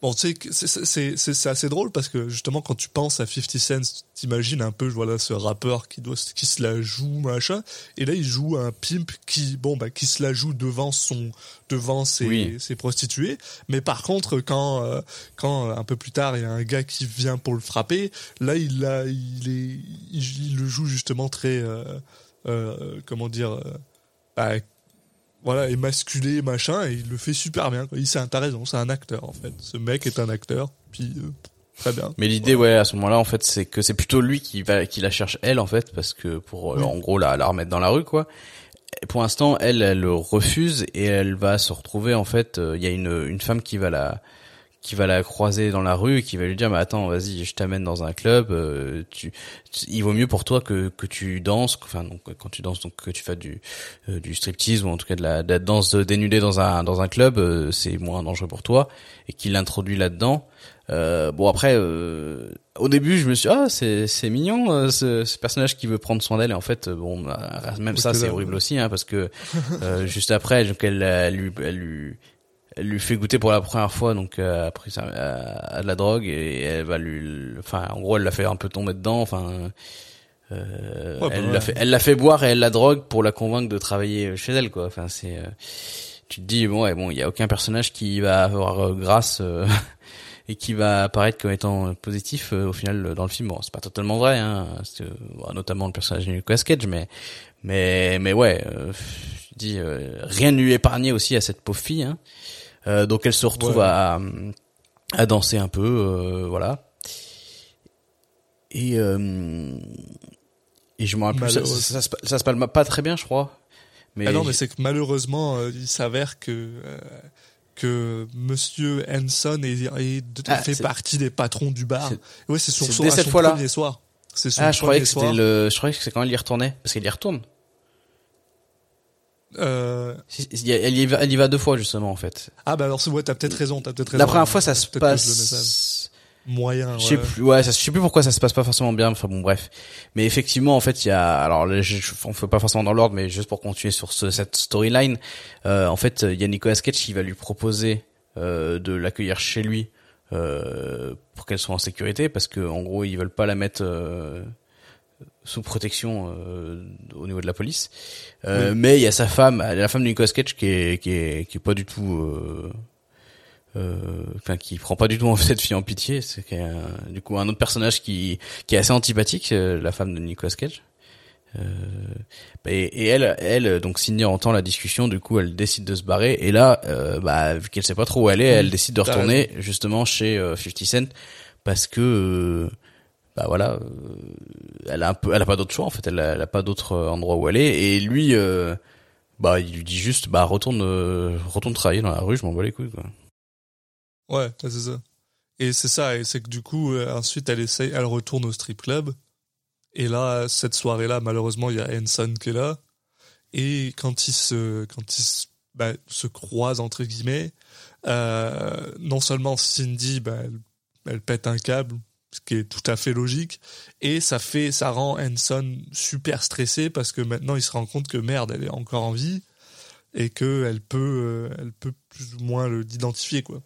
bon, tu sais, c'est- c'est c'est- c'est c'est assez drôle parce que justement quand tu penses à 50 Cent, t'imagines un peu voilà ce rappeur qui doit qui se la joue machin, et là il joue un pimp qui bon bah qui se la joue devant son devant ses, Oui. ses prostituées, mais par contre quand euh, quand euh, un peu plus tard il y a un gars qui vient pour le frapper, là il a il est il, il le joue justement très euh, euh, comment dire euh, bah, voilà, émasculé, machin, et il le fait super bien. quoi. Il c'est un- t'as raison, c'est un acteur en fait. Ce mec est un acteur, puis euh, très bien. Mais l'idée, ouais, à ce moment-là, en fait, c'est que c'est plutôt lui qui va, qui la cherche elle, en fait, parce que pour, euh, Oui. en gros, la, la remettre dans la rue, quoi. Et pour l'instant, elle, elle le refuse et elle va se retrouver, en fait, euh, il y a une, une femme qui va la, qui va la croiser dans la rue et qui va lui dire, mais attends, vas-y, je t'amène dans un club, euh, tu, tu- il vaut mieux pour toi que, que tu danses, enfin, donc, quand tu danses, donc, que tu fasses du, euh, du striptease ou en tout cas de la, de la danse dénudée dans un, dans un club, euh, c'est moins dangereux pour toi et qu'il l'introduit là-dedans. Euh, bon après, euh, au début, je me suis dit, ah c'est c'est mignon euh, ce, ce personnage qui veut prendre soin d'elle et en fait, bon, bah, même ça c'est horrible aussi hein, parce que euh, juste après, donc elle, elle lui elle lui elle lui fait goûter pour la première fois donc euh, après ça à, à de la drogue et elle va lui, enfin en gros elle l'a fait un peu tomber dedans, enfin. Euh, Ouais, bah elle ouais. l'a fait, elle l'a fait boire et elle la drogue pour la convaincre de travailler chez elle quoi. Enfin c'est, euh, tu te dis bon ouais bon il y a aucun personnage qui va avoir euh, grâce euh, et qui va apparaître comme étant positif euh, au final euh, dans le film. Bon, c'est pas totalement vrai, hein, bon, notamment le personnage de Nicolas Cage, mais mais mais ouais, euh, je dis euh, rien ne lui épargné aussi à cette pauvre fille. Hein. Euh, donc elle se retrouve Ouais. à à danser un peu, euh, voilà. Et euh, et je me rappelle ça, ça, ça se passe pas très bien, je crois. Mais Ah non, mais c'est que malheureusement, il s'avère que que Monsieur Hanson est, est- Ah, fait partie des patrons du bar. Ouais, c'est son, dès cette son fois-là. premier soir. C'est son ah, je croyais que c'était le, je croyais que c'est quand elle y retournait, parce qu'elle y retourne. Euh, Elle y, va, elle y va deux fois justement en fait. Ah bah alors ouais, t'as peut-être raison, t'as peut-être raison. La première fois, ça se passe. moyen. Je sais plus, ouais, ça, je sais plus pourquoi ça se passe pas forcément bien. Enfin bon, bref. Mais effectivement, en fait, il y a, alors, je- on fait pas forcément dans l'ordre, mais juste pour continuer sur ce- cette storyline, euh, en fait, il y a Nicolas Cage qui va lui proposer euh, de l'accueillir chez lui euh, pour qu'elle soit en sécurité, parce que en gros, ils veulent pas la mettre euh, sous protection euh, au niveau de la police. Euh, Mais il y a sa femme, la femme de Nicolas Cage, qui est, qui est, qui est pas du tout. Euh, euh, enfin qui prend pas du tout cette fille en pitié. C'est qu'il y a un- du coup un autre personnage qui qui est assez antipathique euh, la femme de Nicolas Cage euh, et, et elle elle donc Sydney entend la discussion. Du coup elle décide de se barrer. Et là euh, bah vu qu'elle sait pas trop où elle est elle décide de retourner justement chez euh, 50 Cent. Parce que euh, bah voilà euh, elle a un peu elle a pas d'autre choix en fait elle a, pas d'autre euh, endroit où aller et lui euh, bah il lui dit juste bah retourne retourne travailler dans la rue je m'en bats les couilles Ouais, c'est ça. Et c'est ça, et c'est que du coup, ensuite, elle essaye, elle retourne au strip club. Et là, cette soirée-là, malheureusement, il y a Hanson qui est là. Et quand ils se, quand ils se, bah, se croisent, entre guillemets, non seulement Cindy, bah, elle pète un câble, ce qui est tout à fait logique, et ça fait, ça rend Hanson super stressé parce que maintenant il se rend compte que merde, elle est encore en vie et que elle peut, euh, elle peut plus ou moins le l'identifier, quoi.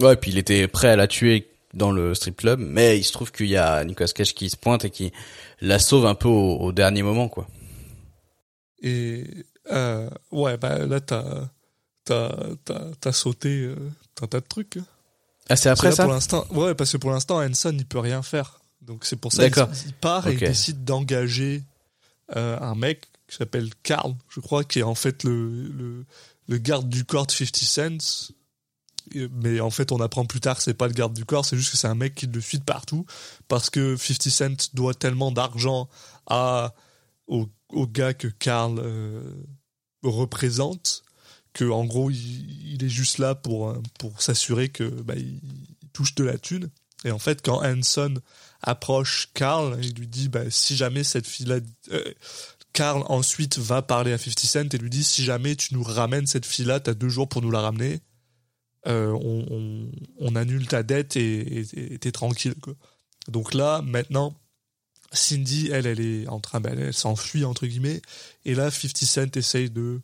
Ouais, puis il était prêt à la tuer dans le strip club, mais il se trouve qu'il y a Nicolas Cage qui se pointe et qui la sauve un peu au, au dernier moment, quoi. Et euh, ouais, bah là, t'as t'as sauté euh, un tas de trucs. Ah, c'est après Parce que là, ça pour l'instant, ouais, parce que pour l'instant, Hanson, il peut rien faire. Donc c'est pour ça qu'il il part et il décide d'engager euh, un mec qui s'appelle Carl, je crois, qui est en fait le le, le garde du corps de 50 Cent. Mais en fait, on apprend plus tard que c'est pas le garde du corps, c'est juste que c'est un mec qui le suit de partout parce que 50 Cent doit tellement d'argent à au, au gars que Carl euh, représente que en gros il, est juste là pour euh, pour s'assurer que bah, il, touche de la thune. Et en fait quand Hanson approche Carl il lui dit bah, si jamais cette fille là Carl ensuite va parler à 50 Cent et lui dit si jamais tu nous ramènes cette fille là t'as deux jours pour nous la ramener Euh, on, annule ta dette et t'es tranquille donc là maintenant Cindy elle elle est en train bah, elle, elle s'enfuit entre guillemets et là 50 Cent essaye de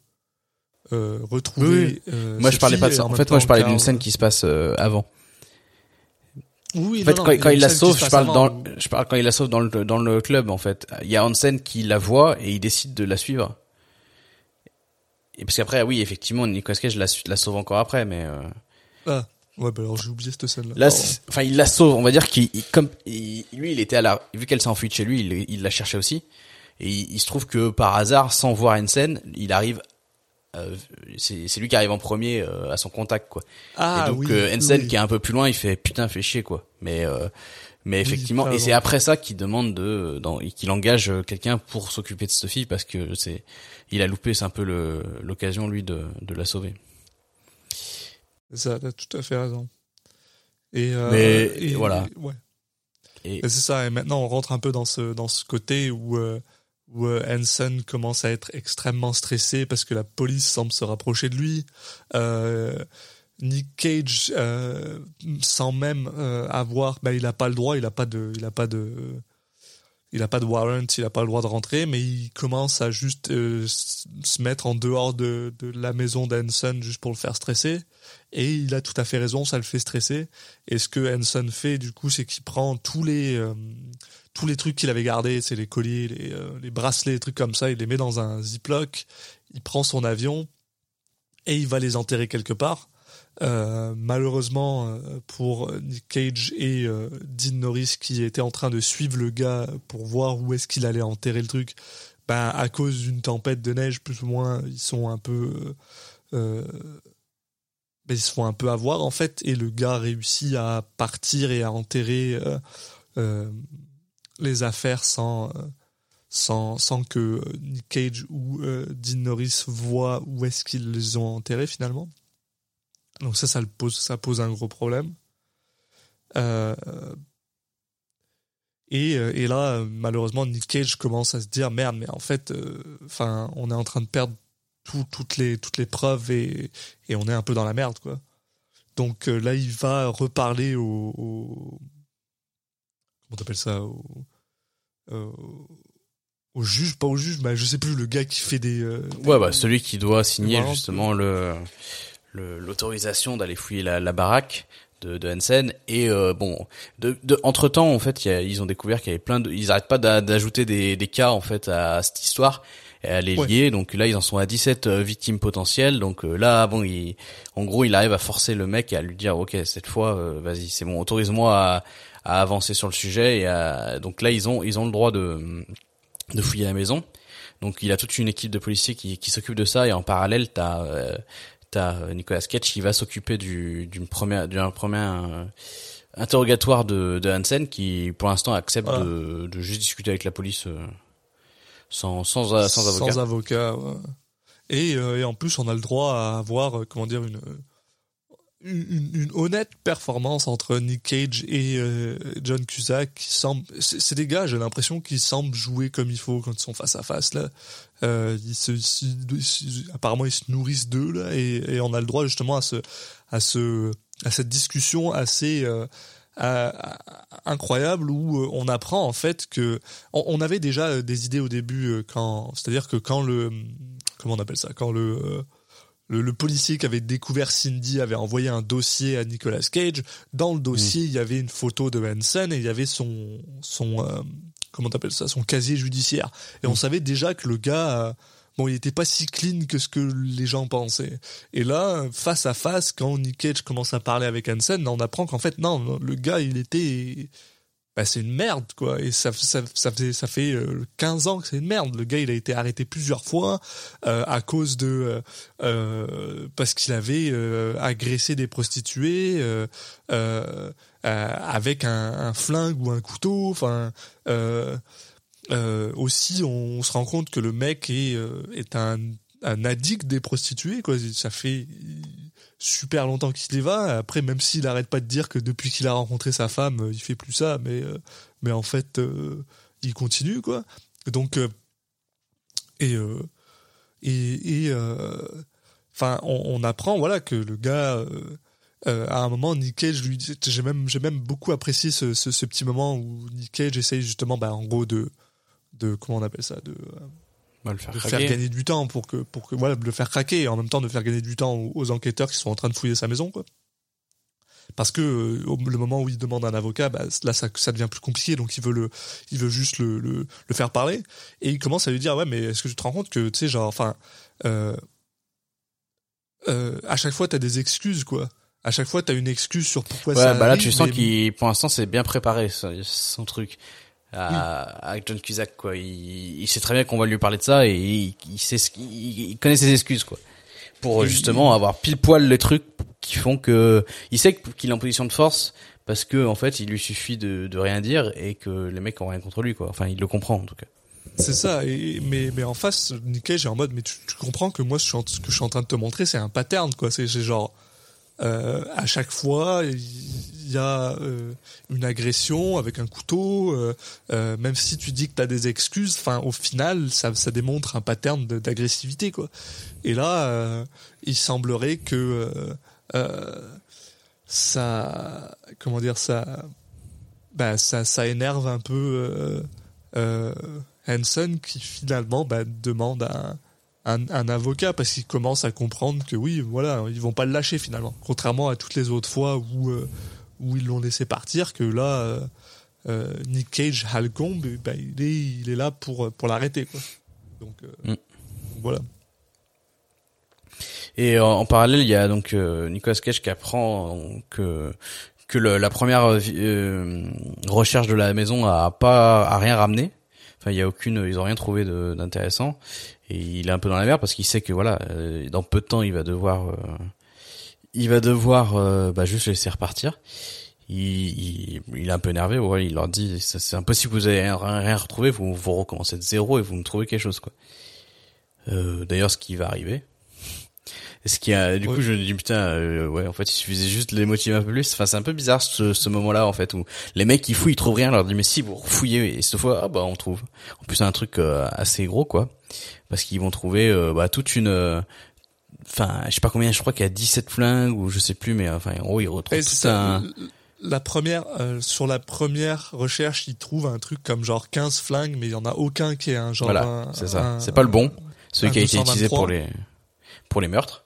euh, retrouver. euh, Moi, je parlais pas de ça. En même fait, moi, je parlais d'une scène qui se passe euh, avant. Oui, En fait, non, quand, non, quand il la sauve, je parle avant, dans, je parle quand il la sauve dans le dans le club en fait. Il y a Hansen qui la voit et il décide de la suivre. Et parce qu'après, oui, effectivement, Nicolas Cage la, la sauve encore après, mais euh, Ah, ouais, bah alors j'ai oublié cette scène-là. là, enfin, il la sauve. On va dire qu'il, il- comme il- lui, il était à la, vu qu'elle s'est enfuie de chez lui, il, il la cherchait aussi. Et il, il se trouve que par hasard, sans voir Hansen, il arrive. Euh, c'est lui qui arrive en premier euh, à son contact, quoi. Ah, et donc oui, euh, Hansen oui. qui est un peu plus loin, il fait putain, fait chier quoi. Mais euh, mais effectivement, et c'est après ça qu'il demande de, qu'il engage quelqu'un pour s'occuper de cette fille parce que c'est, il a loupé, c'est un peu l'occasion lui de, de la sauver. Ça, t'as tout à fait raison. Et, euh, Mais, et- voilà. Ouais. Et c'est ça. Et maintenant, on rentre un peu dans ce dans ce côté où euh, où euh, Hanson commence à être extrêmement stressé parce que la police semble se rapprocher de lui. Euh, Nick Cage, euh, sans même euh, avoir, bah, il a pas le droit, il a pas de, il a pas de, il a pas de warrant, il a pas le droit de rentrer, mais il commence à juste se mettre en dehors de, de la maison d'Hanson juste pour le faire stresser. Et il a tout à fait raison, ça le fait stresser. Et ce que Hanson fait, du coup, c'est qu'il prend tous les tous les trucs qu'il avait gardés, c'est les colliers, les, euh, les bracelets, les trucs comme ça, il les met dans un ziploc. Il prend son avion et il va les enterrer quelque part. Euh, malheureusement euh, pour Nick Cage et euh, Dean Norris qui étaient en train de suivre le gars pour voir où est-ce qu'il allait enterrer le truc, ben à cause d'une tempête de neige plus ou moins ils sont un peu euh, ben, ils se font un peu avoir en fait et le gars réussit à partir et à enterrer euh, euh, les affaires sans euh, sans, sans que Nick Cage ou euh, Dean Norris voient où est-ce qu'ils les ont enterrés finalement. Donc ça, ça, le pose, ça pose un gros problème. Euh, et, euh, et là, euh, malheureusement, Nick Cage commence à se dire merde, mais en fait, euh, enfin, on est en train de perdre tout- toutes les toutes les preuves et, et on est un peu dans la merde, quoi. Donc euh, là, il va reparler au, au comment t'appelles ça, au, euh, au juge, pas au juge, mais je sais plus, le gars qui fait des, euh, des- Ouais, bah celui qui doit signer justement le le- l'autorisation d'aller fouiller la, la baraque de, de Hansen. Et euh, bon de, de entre temps en fait y a- ils ont découvert qu'il y avait plein de ils arrêtent pas d'a- d'ajouter des, des cas en fait à, cette histoire. Et à les Ouais. lier donc là ils en sont à 17 euh, victimes potentielles. Donc euh, là bon il, en gros il arrive à forcer le mec et à lui dire ok cette fois euh, vas-y c'est bon autorise-moi à, à avancer sur le sujet et à, donc là ils ont ils ont le droit de de fouiller la maison donc il a toute une équipe de policiers qui, qui s'occupe de ça et en parallèle t'as euh, t'as Nicolas Cage qui va s'occuper du d'une première d'un premier euh, interrogatoire de, de Hansen qui pour l'instant accepte Voilà. de, de juste discuter avec la police euh, sans sans sans avocat. Sans avocat, ouais. Et, euh, et en plus, on a le droit à avoir, euh, comment dire, une, une, honnête performance entre Nick Cage et euh, John Cusack qui semble, c'est c'est des gars, j'ai l'impression qu'ils semblent jouer comme il faut quand ils sont face à face là. Euh, apparemment, ils se nourrissent d'eux là, et, on a le droit justement à ce, à ce, à cette discussion assez euh, à- à- incroyable où on apprend en fait que on, on avait déjà des idées au début quand, c'est-à-dire que quand le, comment on appelle ça, quand le le, le policier qui avait découvert Cindy avait envoyé un dossier à Nicolas Cage. Dans le dossier, il y avait une photo de Hansen et il y avait son son euh, comment t'appelles ça, son casier judiciaire. Et on savait déjà que le gars, euh, bon, il était pas si clean que ce que les gens pensaient. Et là, face à face, quand Nick Cage commence à parler avec Hansen, on apprend qu'en fait, non, le gars, il était bah, c'est une merde quoi. Et ça ça ça fait ça fait euh, 15 ans que c'est une merde. Le gars il a été arrêté plusieurs fois euh, à cause de euh, euh, parce qu'il avait euh, agressé des prostituées euh, euh, euh, avec un, flingue ou un couteau. Enfin euh, euh, aussi on, se rend compte que le mec est euh, est un un addict des prostituées quoi. Ça fait super longtemps qu'il y va. Après, même s'il arrête pas de dire que depuis qu'il a rencontré sa femme, euh, il fait plus ça, mais euh, mais en fait, euh, il continue quoi. Donc et et enfin, on, apprend voilà que le gars. à un moment, Nick Cage lui j'ai même, j'ai même beaucoup apprécié ce, ce, ce petit moment où Nick Cage essaye justement, bah, en gros, de, de, comment on appelle ça, de, va le faire de craquer. faire gagner du temps pour que pour que voilà de le faire craquer et en même temps de faire gagner du temps aux, aux enquêteurs qui sont en train de fouiller sa maison quoi parce que euh, au le moment où il demande un avocat bah, là ça, ça devient plus compliqué donc il veut le il veut juste le, le, le faire parler et il commence à lui dire ouais mais est-ce que tu te rends compte que tu sais genre enfin euh, euh, à chaque fois t'as des excuses quoi à chaque fois t'as une excuse sur pourquoi Ouais, ça bah là arrive, tu sens mais- qu'il pour l'instant c'est bien préparé son, son truc. À, avec John Cusack quoi, il, il sait très bien qu'on va lui parler de ça et il, il sait ce qu'il- il, il connaît ses excuses quoi. Pour justement avoir pile poil les trucs qui font que il sait qu'il est en position de force parce que en fait il lui suffit de, de rien dire et que les mecs ont rien contre lui quoi. Enfin il le comprend en tout cas. C'est ça, et, mais, mais en face, Cage est en mode, mais tu, tu comprends que moi, ce que je suis en- train de te montrer, c'est un pattern, quoi. C'est c'est genre, euh, à chaque fois, il y a euh, une agression avec un couteau, euh, euh, même si tu dis que tu as des excuses, enfin, au final, ça, ça démontre un pattern d'agressivité. Et là, il semblerait que ça, comment dire, ça, bah, ça, ça énerve un peu Hanson qui finalement bah, demande un, un, avocat parce qu'il commence à comprendre que oui, voilà, ils vont pas le lâcher finalement. Contrairement à toutes les autres fois où, où ils l'ont laissé partir, que là, euh, euh, Nick Cage, Halcombe, eh ben, il, est, il est là pour, pour l'arrêter. quoi. Donc euh, Mm. voilà. Et en, en parallèle, il y a donc euh, Nicolas Cage qui apprend que que le- la première euh, euh, recherche de la maison a pas a rien ramené. Enfin, il y a aucune, ils ont rien trouvé de- d'intéressant. Et il est un peu dans la merde parce qu'il sait que voilà, euh, dans peu de temps, il va devoir, euh, il va devoir euh, bah, juste laisser repartir. Il, il, il est un peu énervé. Ouais, il leur dit, c'est impossible, vous avez rien, rien retrouvé, vous vous recommencez de zéro et vous me trouvez quelque chose quoi. Euh, D'ailleurs, ce qui va arriver. Ce qui a, du coup, je me dis putain, euh, ouais, en fait, il suffisait juste de les motiver un peu plus. Enfin, c'est un peu bizarre ce, ce moment-là en fait où les mecs ils fouillent, ils trouvent rien, leur dit mais si vous fouillez et cette fois, ah bah on trouve. En plus, c'est un truc euh, assez gros quoi, parce qu'ils vont trouver euh, bah toute une, euh, enfin, je sais pas combien, je crois qu'il y a 17 flingues ou je sais plus, mais enfin, en gros, ils retrouvent Et tout un. La première, euh, sur la première recherche, ils trouvent un truc comme genre 15 flingues, mais il y en a aucun qui est un genre. Voilà, c'est ça. C'est pas le bon, celui qui a été utilisé 223. pour les pour les meurtres.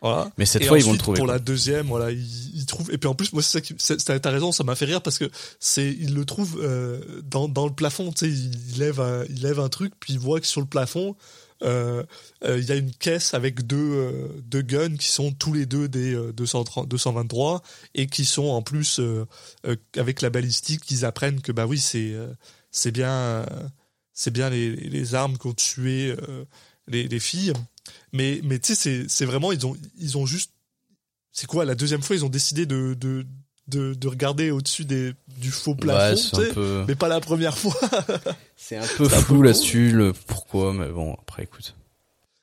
Voilà. Mais cette Et fois, ils vont le trouver. Pour quoi. la deuxième, voilà, ils, ils trouvent. Et puis en plus, moi, c'est ça qui, t'as raison, ça m'a fait rire parce que c'est, ils le trouvent euh, dans, dans le plafond. Tu sais, il, il lève un, il lève un truc, puis il voit que sur le plafond, il y a une caisse avec deux, euh, deux guns qui sont tous les deux des euh, 230, 223 et qui sont en plus euh, euh, avec la balistique, ils apprennent que bah oui, c'est, euh, c'est bien, euh, c'est bien les, les armes qui ont tué euh, les, les filles. Mais, mais tu sais, c'est, c'est vraiment, ils ont, ils ont juste. C'est quoi, la deuxième fois, ils ont décidé de, de, de, de regarder au-dessus des, du faux plafond, Ouais, peu, mais pas la première fois. c'est un peu flou là-dessus le pourquoi, mais bon, après écoute.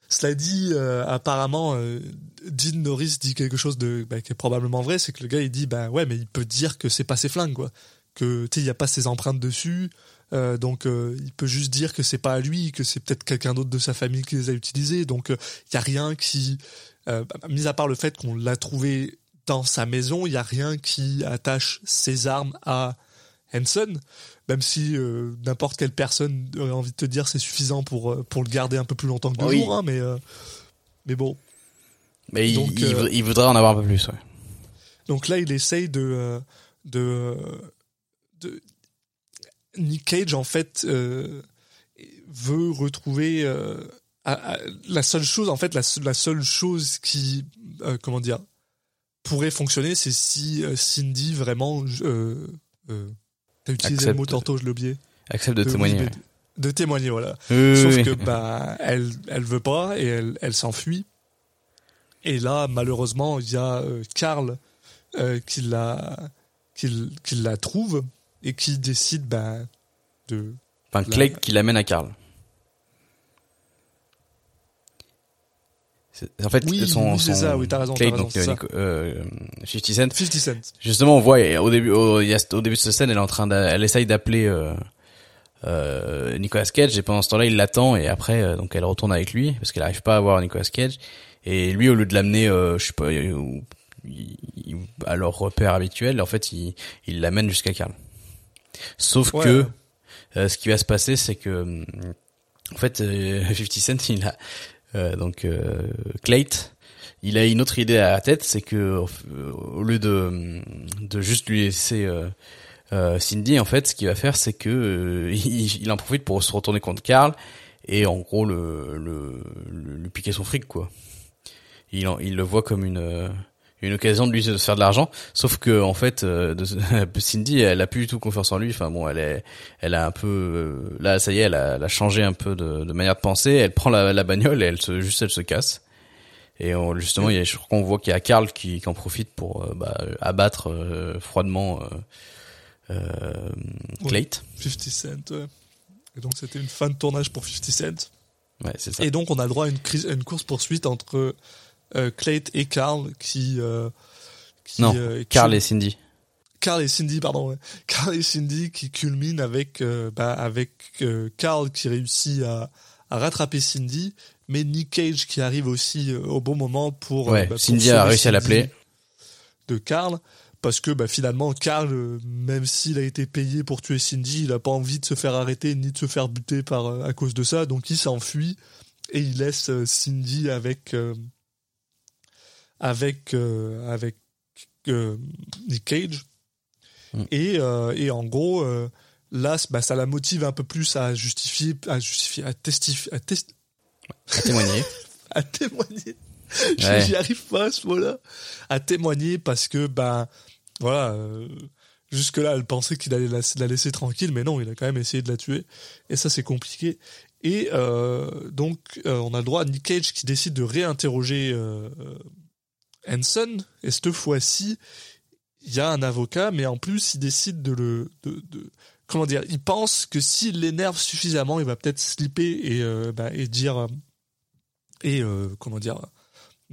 Cela dit, euh, apparemment, euh, Dean Norris dit quelque chose de, bah, qui est probablement vrai, c'est que le gars, il dit, bah ouais, mais il peut dire que c'est pas ses flingues, quoi. Que, tu sais, il n'y a pas ses empreintes dessus, euh, donc il peut juste dire que c'est pas à lui, que c'est peut-être quelqu'un d'autre de sa famille qui les a utilisés, donc il y a rien qui, bah, mis à part le fait qu'on l'a trouvé dans sa maison, il y a rien qui attache ses armes à Henson, même si euh, n'importe quelle personne aurait envie de te dire c'est suffisant pour, euh, pour le garder un peu plus longtemps que deux Oui. jours, hein, mais, euh, mais bon. Mais il, Donc, il, euh, vou- il voudrait en avoir un peu plus, ouais. Donc là, il essaye de, de, de Nick Cage en fait veut retrouver à- à- la seule chose en fait la, se- la seule chose qui comment dire pourrait fonctionner, c'est si euh, Cindy vraiment euh, euh, t'as utilisé le mot Accepte. tantôt, je l'ai oublié. Accepte de De- témoigner. De témoigner, voilà. Oui, Sauf oui, que bah elle elle veut pas et elle elle s'enfuit. Et là malheureusement il y a euh, Carl euh, qui la qui, qui la trouve et qui décide bah de Enfin, la- Clay qui l'amène à Carl. En fait, Oui, son, oui, son ça, oui, t'as raison, Clay, t'as raison, donc euh, ça. Euh, 50 Cent. 50 Cent. Justement, on voit au début, au, début de cette scène, elle est en train, elle essaye d'appeler euh, euh, Nicolas Cage et pendant ce temps-là, il l'attend et après, euh, donc elle retourne avec lui parce qu'elle arrive pas à voir Nicolas Cage et lui, au lieu de l'amener, euh, je sais pas, euh, à leur repère habituel, en fait, il il l'amène jusqu'à Carl. Sauf Ouais. que euh, ce qui va se passer, c'est que hum, en fait, euh, 50 Cent, il a euh, donc euh, Clayt, il a une autre idée à la tête, c'est que euh, au lieu de de juste lui laisser euh, euh, Cindy, en fait, ce qu'il va faire, c'est que euh, il, en profite pour se retourner contre Carl et en gros le le, le- lui piquer son fric quoi. Il en- il le voit comme une euh, une occasion de lui de se faire de l'argent, sauf que en fait, euh, de- Cindy, elle a plus du tout confiance en lui. Enfin bon, elle est, elle a un peu, euh, là, ça y est, elle a, elle a changé un peu de, de manière de penser. Elle prend la, la bagnole et elle se, juste, elle se casse. Et on- justement, il y a, je crois qu'on voit qu'il y a Carl qui, qui en profite pour euh, bah, abattre euh, froidement euh, euh, Clayt. 50 Cent. ouais. Et donc c'était une fin de tournage pour 50 Cent. Ouais, c'est ça. Et donc on a le droit à une, crise- à une course poursuite entre euh, Clayt et Carl qui, euh, qui non, euh, Carl qui- et Cindy. Carl et Cindy, pardon. ouais. Carl et Cindy qui culminent avec, euh, bah, avec euh, Carl qui réussit à, à rattraper Cindy, mais Nick Cage qui arrive aussi euh, au bon moment pour. euh, Ouais, bah, pour Cindy a réussi à l'appeler. De Carl. Parce que bah, finalement, Carl, euh, même s'il a été payé pour tuer Cindy, il a pas envie de se faire arrêter ni de se faire buter par, euh, à cause de ça. Donc il s'enfuit et il laisse euh, Cindy avec, euh, avec, euh, avec euh, Nick Cage. Mm. Et, euh, et en gros, là, bah, ça la motive un peu plus à justifier, à justifier, à testifier, à, test- À témoigner. à témoigner, Ouais. J'y arrive pas à ce mot-là. À témoigner parce que, ben, voilà, jusque-là, elle pensait qu'il allait la, la laisser tranquille, mais non, il a quand même essayé de la tuer. Et ça, c'est compliqué. Et euh, donc, euh, on a le droit à Nick Cage qui décide de réinterroger euh, Hanson. Et cette fois-ci, il y a un avocat, mais en plus, il décide de le... De, de- comment dire Il pense que s'il l'énerve suffisamment, il va peut-être slipper et, euh, bah, et dire... euh, et euh, comment dire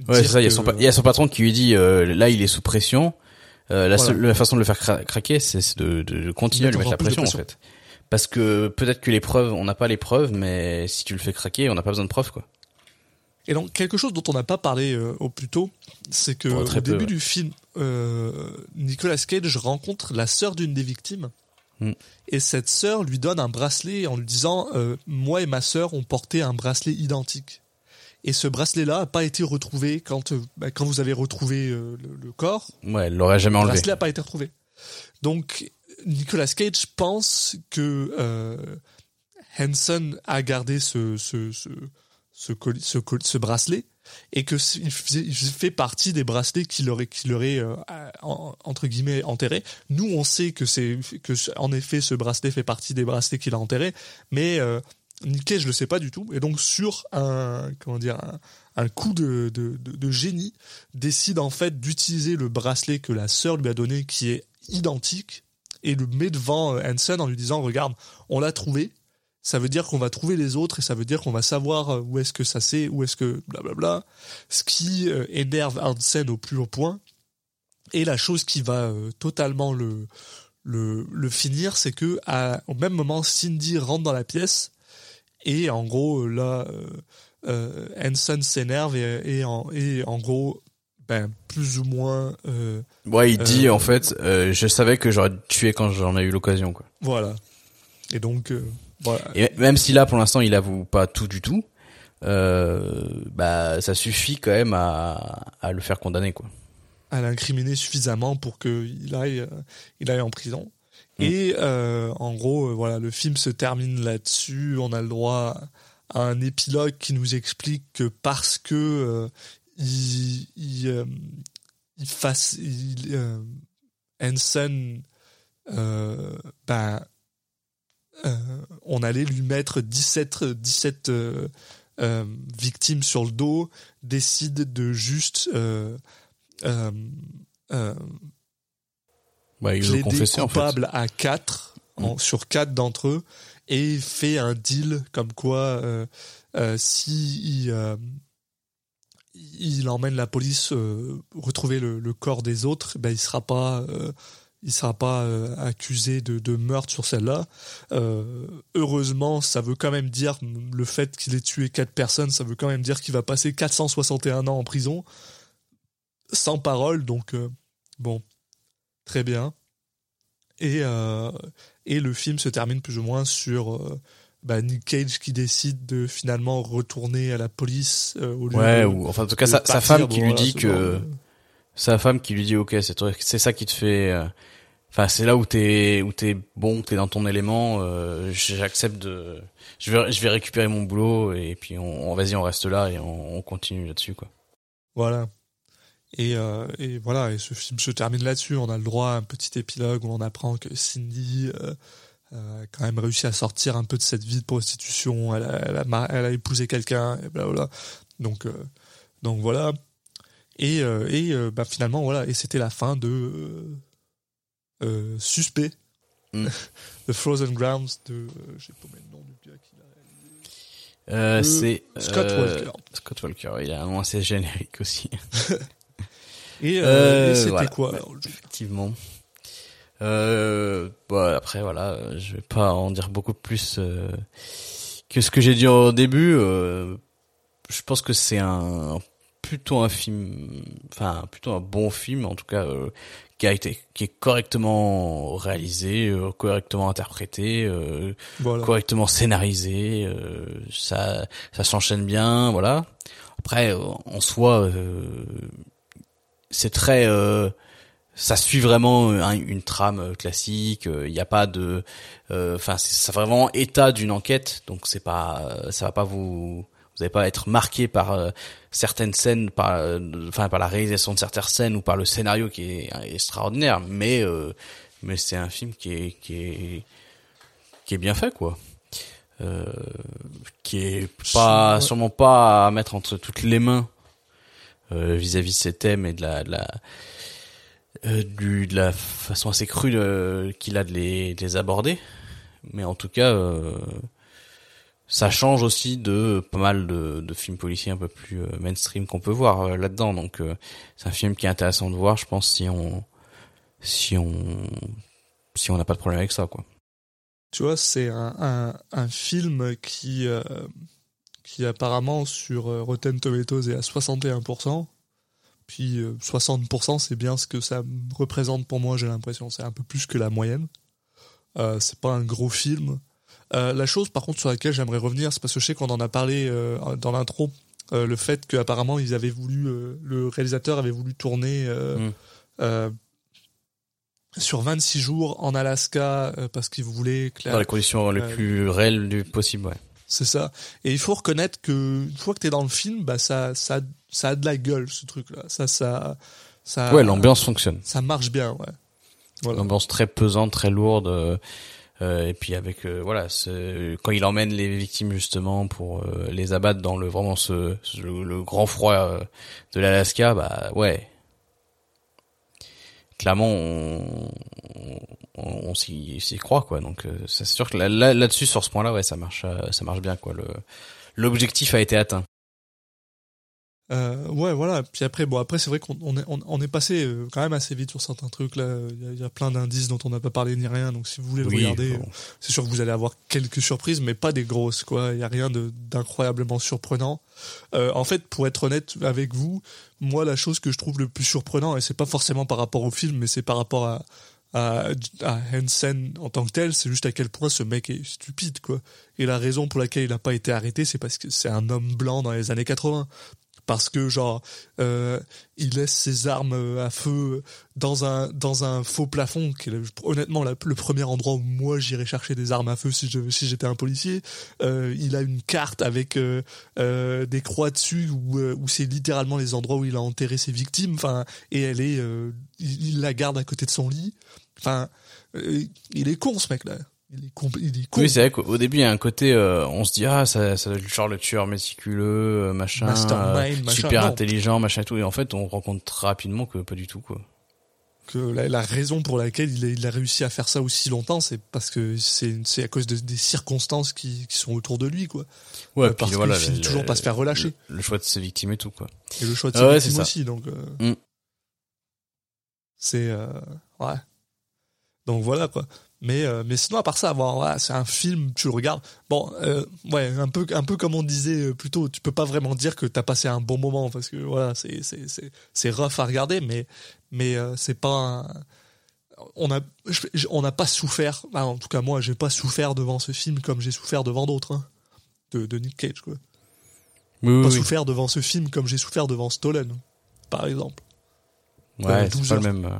Ouais, c'est ça. Il y, a que- son, pa- il y a son patron qui lui dit euh, là, il est sous pression. Euh, la, Voilà. seule- la façon de le faire cra- craquer, c'est de, de continuer à lui Mettre la de pression, en fait. Parce que peut-être que les preuves, on n'a pas les preuves, mais si tu le fais craquer, on n'a pas besoin de preuves, quoi. Et donc, quelque chose dont on n'a pas parlé euh, au plus tôt, c'est que au peu, début ouais. du film, euh, Nicolas Cage rencontre la sœur d'une des victimes. Mm. Et cette sœur lui donne un bracelet en lui disant euh, Moi et ma sœur ont porté un bracelet identique. Et ce bracelet-là n'a pas été retrouvé quand, bah, quand vous avez retrouvé le, le corps. Ouais, elle l'aurait jamais Le enlevé. bracelet n'a pas été retrouvé. Donc, Nicolas Cage pense que Hanson a gardé ce, ce, ce, ce, bracelet et que il fait partie des bracelets qu'il aurait, qu'il aurait euh, en- entre guillemets enterré. Nous, on sait que c'est que en effet ce bracelet fait partie des bracelets qu'il a enterrés, mais euh, Nick Cage le sait pas du tout. Et donc sur un comment dire un, coup de, de, de, génie, décide en fait d'utiliser le bracelet que la sœur lui a donné, qui est identique, et le met devant euh, Hanson en lui disant regarde, on l'a trouvé. Ça veut dire qu'on va trouver les autres et ça veut dire qu'on va savoir euh, où est-ce que ça c'est, où est-ce que blablabla. Ce qui euh, énerve Hansen au plus haut point. Et la chose qui va euh, totalement le, le, le finir, c'est que à, au même moment, Cindy rentre dans la pièce et en gros, là, euh, Hanson s'énerve et, et, en, et en gros, ben, plus ou moins, euh, Ouais, il dit en fait, je savais que j'aurais tué quand j'en ai eu l'occasion, quoi. voilà. Et donc, voilà. Et même si là, pour l'instant, il avoue pas tout du tout, euh, bah, ça suffit quand même à, à le faire condamner, quoi. à l'incriminer suffisamment pour qu'il aille, euh, il aille en prison. Mm. Et euh, en gros, voilà, le film se termine là-dessus. On a le droit à un épilogue qui nous explique que parce que euh, il, il, il fasse, il, Hansen, ben, on allait lui mettre 17, 17 euh, euh, victimes sur le dos, décide de juste euh, euh, euh, Ouais, il le plaider confessait, en fait. Mm. coupable à 4 sur 4 d'entre eux et fait un deal comme quoi euh, euh, si il, euh, il emmène la police euh, retrouver le, le corps des autres, ben il sera pas euh, il sera pas euh, accusé de, de meurtre sur celle-là. Euh, heureusement, ça veut quand même dire le fait qu'il ait tué quatre personnes, ça veut quand même dire qu'il va passer 461 ans en prison sans parole. Donc euh, bon, très bien. Et et le film se termine plus ou moins sur bah, Nick Cage qui décide de finalement retourner à la police au lieu Ouais, de- ou enfin en tout cas sa, femme Bon, qui lui dit que genre sa femme qui lui dit ok c'est c'est ça qui te fait enfin c'est là où t'es où t'es bon t'es dans ton élément euh, j'accepte de je vais je vais récupérer mon boulot et puis on, on- vas-y on reste là et on, on continue là-dessus quoi Voilà. Et, euh, et voilà, et ce film se termine là-dessus. On a le droit à un petit épilogue où on apprend que Cindy euh, euh, a quand même réussi à sortir un peu de cette vie de prostitution. Elle a, elle a, elle a épousé quelqu'un, et blablabla. Donc, euh, donc voilà. Et, euh, et euh, bah, finalement, voilà. Et c'était la fin de euh, Suspect. Mm. The Frozen Grounds de. Euh, J'ai pas le nom du gars qui l'a réalisé. euh, c'est Scott Walker. Scott Walker il a un nom assez générique aussi Et, et c'était voilà. quoi alors, le- effectivement euh, bah, après voilà je vais pas en dire beaucoup plus euh, que ce que j'ai dit au début euh, je pense que c'est un plutôt un film enfin plutôt un bon film en tout cas euh, qui a été qui est correctement réalisé euh, correctement interprété euh, Voilà. correctement scénarisé euh, ça ça s'enchaîne bien voilà après en soi euh, c'est très euh, ça suit vraiment un- une trame classique il n'y a pas de enfin c'est ça fait vraiment état d'une enquête donc c'est pas ça va pas vous Vous n'allez pas être marqué par euh, certaines scènes, par, euh, enfin par la réalisation de certaines scènes ou par le scénario qui est extraordinaire, mais euh, mais c'est un film qui est qui est qui est bien fait quoi. Euh, qui est pas sûrement pas à mettre entre toutes les mains euh, vis-à-vis de ces thèmes et de la, de la euh, du de la façon assez crue qu'il a de les, de les aborder. Mais en tout cas euh, ça change aussi de pas mal de, films policiers un peu plus euh, mainstream qu'on peut voir euh, là-dedans donc euh, c'est un film qui est intéressant de voir je pense si on si on si on n'a pas de problème avec ça quoi Tu vois, c'est un, un, film qui, qui apparemment sur Rotten Tomatoes est à 61%. Puis euh, 60%, c'est bien ce que ça représente pour moi, j'ai l'impression. C'est un peu plus que la moyenne. Euh, c'est pas un gros film. Euh, la chose, par contre, sur laquelle j'aimerais revenir, c'est parce que je sais qu'on en a parlé euh, dans l'intro, euh, le fait qu'apparemment, ils avaient voulu, le réalisateur avait voulu tourner euh, Mm. euh, sur 26 jours en Alaska parce qu'il voulait que la- dans les conditions les plus réelles du possible ouais c'est ça. Et il faut reconnaître que une fois que t'es dans le film, bah ça, ça, ça a de la gueule ce truc-là. Ça, ça, ça. ouais l'ambiance fonctionne Ça marche bien, ouais. Voilà. l'ambiance très pesante, très lourde. Euh, et puis avec euh, voilà, ce, quand il emmène les victimes justement pour euh, les abattre dans le vraiment le, grand froid de l'Alaska, bah ouais. Clairement, on, s'y croit quoi. Donc c'est sûr que là- là- là-dessus sur ce point-là, ouais, ça marche, ça marche bien quoi. Le l'objectif a été atteint. Euh, ouais, voilà. Puis après, bon, après, c'est vrai qu'on on est, on, on est passé euh, quand même assez vite sur certains trucs. Là, il y a- il y, a plein d'indices dont on n'a pas parlé ni rien. Donc, si vous voulez le Oui, regarder, bon. c'est sûr que vous allez avoir quelques surprises, mais pas des grosses, quoi. Il y a rien de- d'incroyablement surprenant. Euh, en fait, pour être honnête avec vous, moi, la chose que je trouve le plus surprenant, et c'est pas forcément par rapport au film, mais c'est par rapport à à, à Hansen en tant que tel, c'est juste à quel point ce mec est stupide, quoi. Et la raison pour laquelle il n'a pas été arrêté, c'est parce que c'est un homme blanc dans les années 80 parce que genre euh, il laisse ses armes euh, à feu dans un dans un faux plafond qui est honnêtement le premier endroit où moi j'irais chercher des armes à feu si je si j'étais un policier. Euh, il a une carte avec euh, euh, des croix dessus où euh, où c'est littéralement les endroits où il a enterré ses victimes. Enfin et elle est il, il la garde à côté de son lit. Enfin il est con ce mec là il est il est. Oui, c'est vrai qu'au début, il y a un côté, euh, on se dit ah ça, ça doit être genre le tueur méticuleux, euh, machin, euh, super intelligent, machin et tout. Et en fait, on rencontre rapidement que pas du tout quoi. que la, la raison pour laquelle il a, il a réussi à faire ça aussi longtemps, c'est parce que c'est c'est à cause de- des circonstances qui, qui sont autour de lui, quoi. Ouais, Euh, puis parce qu'il voilà, finit toujours pas se faire relâcher. Le, le choix de ses victimes et tout quoi. Et le choix de Ah ses ouais, victimes aussi, donc euh, Mm. c'est ouais. Donc voilà quoi. Mais euh, mais sinon à part ça, bon, voilà, c'est un film, tu le regardes. Bon, euh, ouais, un peu un peu comme on disait euh, plus tôt, tu peux pas vraiment dire que t'as passé un bon moment parce que voilà, c'est c'est c'est c'est rough à regarder, mais mais euh, c'est pas un- on a je- je- on n'a pas souffert. Ah, en tout cas moi, j'ai pas souffert devant ce film comme j'ai souffert devant d'autres. hein, de, de Nick Cage quoi. Oui, Pas oui, oui. souffert devant ce film comme j'ai souffert devant Stolen, par exemple. Ouais, 12 c'est pas le même.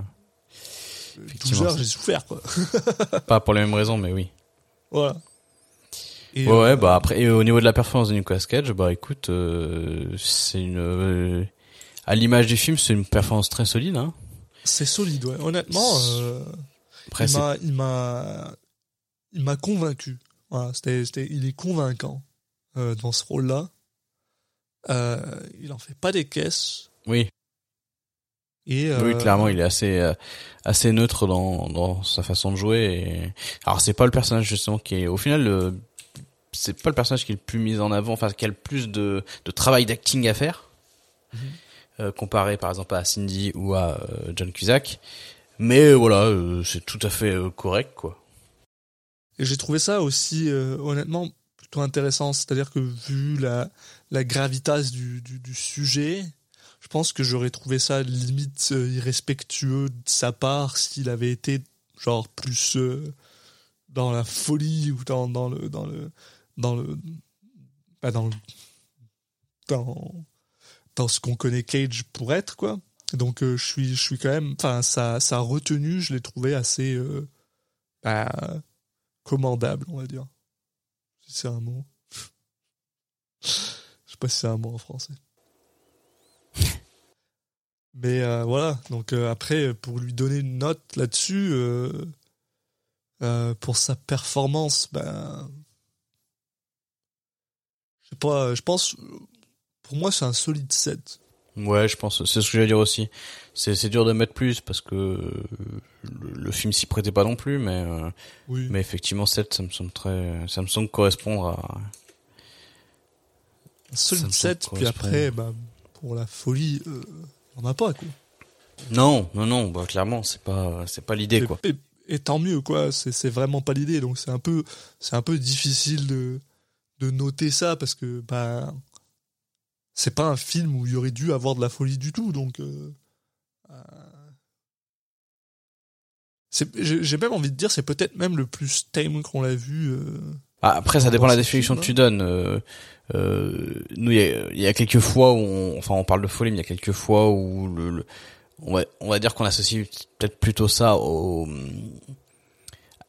Euh, 12 Effectivement, heures, j'ai souffert quoi. pas pour les mêmes raisons, mais oui. Voilà. Et, Ouais, euh, bah après, et au niveau de la performance de Nicolas Cage, bah écoute, euh, c'est une, euh, à l'image du film, c'est une performance très solide. Hein. c'est solide, ouais. Honnêtement, euh, Après, il m'a, il m'a, il m'a convaincu. Voilà, c'était, c'était, il est convaincant euh, dans ce rôle-là. Euh, il en fait pas des caisses. oui, Et euh, oui, clairement, il est assez, euh, assez neutre dans, dans sa façon de jouer. Et... Alors, c'est pas le personnage justement qui est, au final, le... c'est pas le personnage qui est le plus mis en avant, enfin, qui a le plus de, de travail d'acting à faire, Mhm. euh, comparé par exemple à Cindy ou à John Cusack. Mais voilà, c'est tout à fait correct, quoi. Et j'ai trouvé ça aussi, honnêtement, plutôt intéressant. C'est-à-dire que vu la, la gravitas du, du, du sujet, je pense que j'aurais trouvé ça limite euh, irrespectueux de sa part s'il avait été genre plus euh, dans la folie ou dans, dans le dans le dans le dans dans ce qu'on connaît Cage pour être quoi. Donc euh, je suis je suis quand même enfin sa sa retenue, je l'ai trouvé assez bah, commandable, on va dire. Si c'est un mot. pas si c'est un mot en français. Mais euh, voilà, donc euh, après, pour lui donner une note là-dessus, euh, pour sa performance, ben. Je sais pas, je pense. Pour moi, c'est un solide 7. Ouais, je pense, c'est ce que j'allais dire aussi. C'est, c'est dur de mettre plus parce que le, le film s'y prêtait pas non plus, mais, Oui. mais effectivement 7, ça me semble très, ça me semble correspondre à, Un solide 7, semble puis après, ben, pour la folie, on a pas, quoi. Non, non, non, bah, clairement, c'est pas, c'est pas l'idée, quoi. Et, tant mieux, quoi. C'est, c'est vraiment pas l'idée. Donc c'est un peu, c'est un peu difficile de, de noter ça parce que, ben, c'est pas un film où il y aurait dû avoir de la folie du tout. Donc, euh, euh, c'est, j'ai, même envie de dire, c'est peut-être même le plus tame qu'on l'a vu. euh, Ah, après, ça dépend de la définition que tu donnes. Euh, nous, il y a, il y a quelques fois où, on, enfin, on parle de folie, mais il y a quelques fois où le, le- on va, on va dire qu'on associe peut-être plutôt ça au,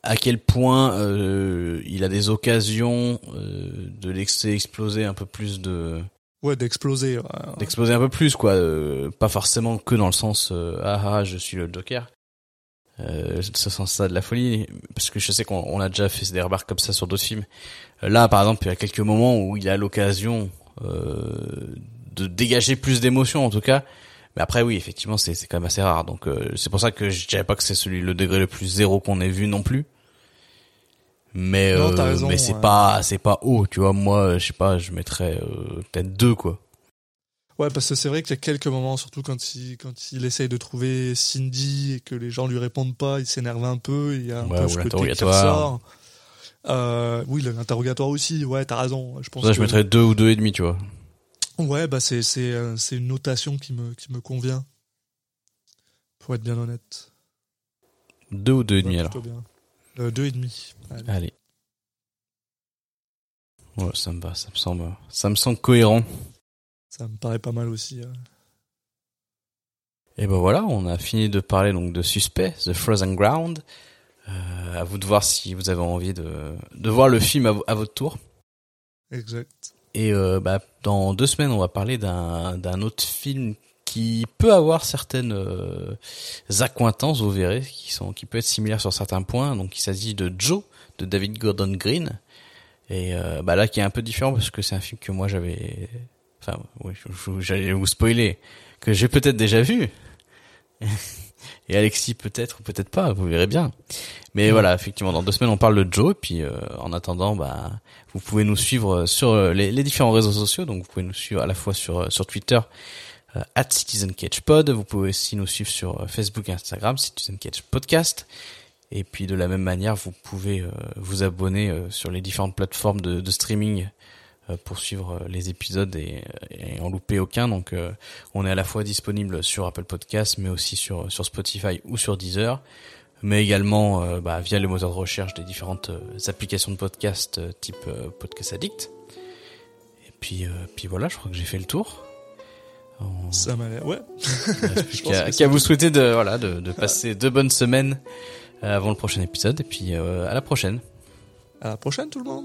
à quel point euh, il a des occasions euh, de laisser exploser un peu plus de, Ouais, d'exploser. ouais. d'exploser un peu plus, quoi. Euh, pas forcément que dans le sens euh, ah ah, je suis le Joker. Euh, ce sens-là de la folie, parce que je sais qu'on on a déjà fait des remarques comme ça sur d'autres films. Euh, Là, par exemple, il y a quelques moments où il a l'occasion euh, de dégager plus d'émotions, en tout cas. Mais après, oui, effectivement, c'est c'est quand même assez rare. Donc, euh, c'est pour ça que je dirais pas que c'est celui le degré le plus zéro qu'on ait vu non plus. Mais Non, euh, raison, mais c'est pas c'est pas haut, tu vois. Moi, je sais pas, je mettrais euh, peut-être deux, quoi. Ouais, parce que c'est vrai qu'il y a quelques moments, surtout quand il, quand il essaye de trouver Cindy et que les gens lui répondent pas, il s'énerve un peu, il y a un Ouais, peu ce côté qui ressort. Euh, oui, l'interrogatoire aussi, ouais, t'as raison. Je pense ça, je mettrais deux ou deux et demi, tu vois. Ouais, bah c'est, c'est, euh, c'est une notation qui me, qui me convient. Pour être bien honnête. Deux ou deux et demi, Ouais, alors. bien. Euh, deux et demi. Allez. Allez. Ouais, ça me va, ça me semble, ça me semble cohérent. Ça me paraît pas mal aussi. euh. Et ben voilà, on a fini de parler donc de Suspect, The Frozen Ground. Euh, à vous de voir si vous avez envie de, de voir le film à, vo- à votre tour. Exact. Et euh, bah, dans deux semaines, on va parler d'un d'un autre film qui peut avoir certaines euh, accointances, vous verrez, qui sont qui peut être similaire sur certains points. Donc, il s'agit de Joe de David Gordon Green. Et euh, bah là, qui est un peu différent parce que c'est un film que moi j'avais, enfin, oui, j'allais vous spoiler, que j'ai peut-être déjà vu. Et Alexis peut-être ou peut-être pas, vous verrez bien. Mais voilà, effectivement, dans deux semaines on parle de Joe. Et puis euh, en attendant, bah, vous pouvez nous suivre sur euh, les, différents réseaux sociaux. Donc vous pouvez nous suivre à la fois sur euh, sur Twitter euh, at CitizenCatchPod. Vous pouvez aussi nous suivre sur euh, Facebook et Instagram Citizen Catch Podcast. Et puis de la même manière, vous pouvez euh, vous abonner euh, sur les différentes plateformes de, de streaming euh, pour suivre euh, les épisodes et, et en louper aucun. Donc euh, on est à la fois disponible sur Apple Podcasts, mais aussi sur sur Spotify ou sur Deezer, mais également euh, bah, via les moteurs de recherche des différentes euh, applications de podcast euh, type euh, Podcast Addict. Et puis euh, puis voilà, je crois que j'ai fait le tour. On- Ça m'a l'air. Ouais. qu'à qu'à vous souhaiter de voilà de, de passer deux bonnes semaines euh, avant le prochain épisode et puis euh, à la prochaine. À la prochaine, tout le monde.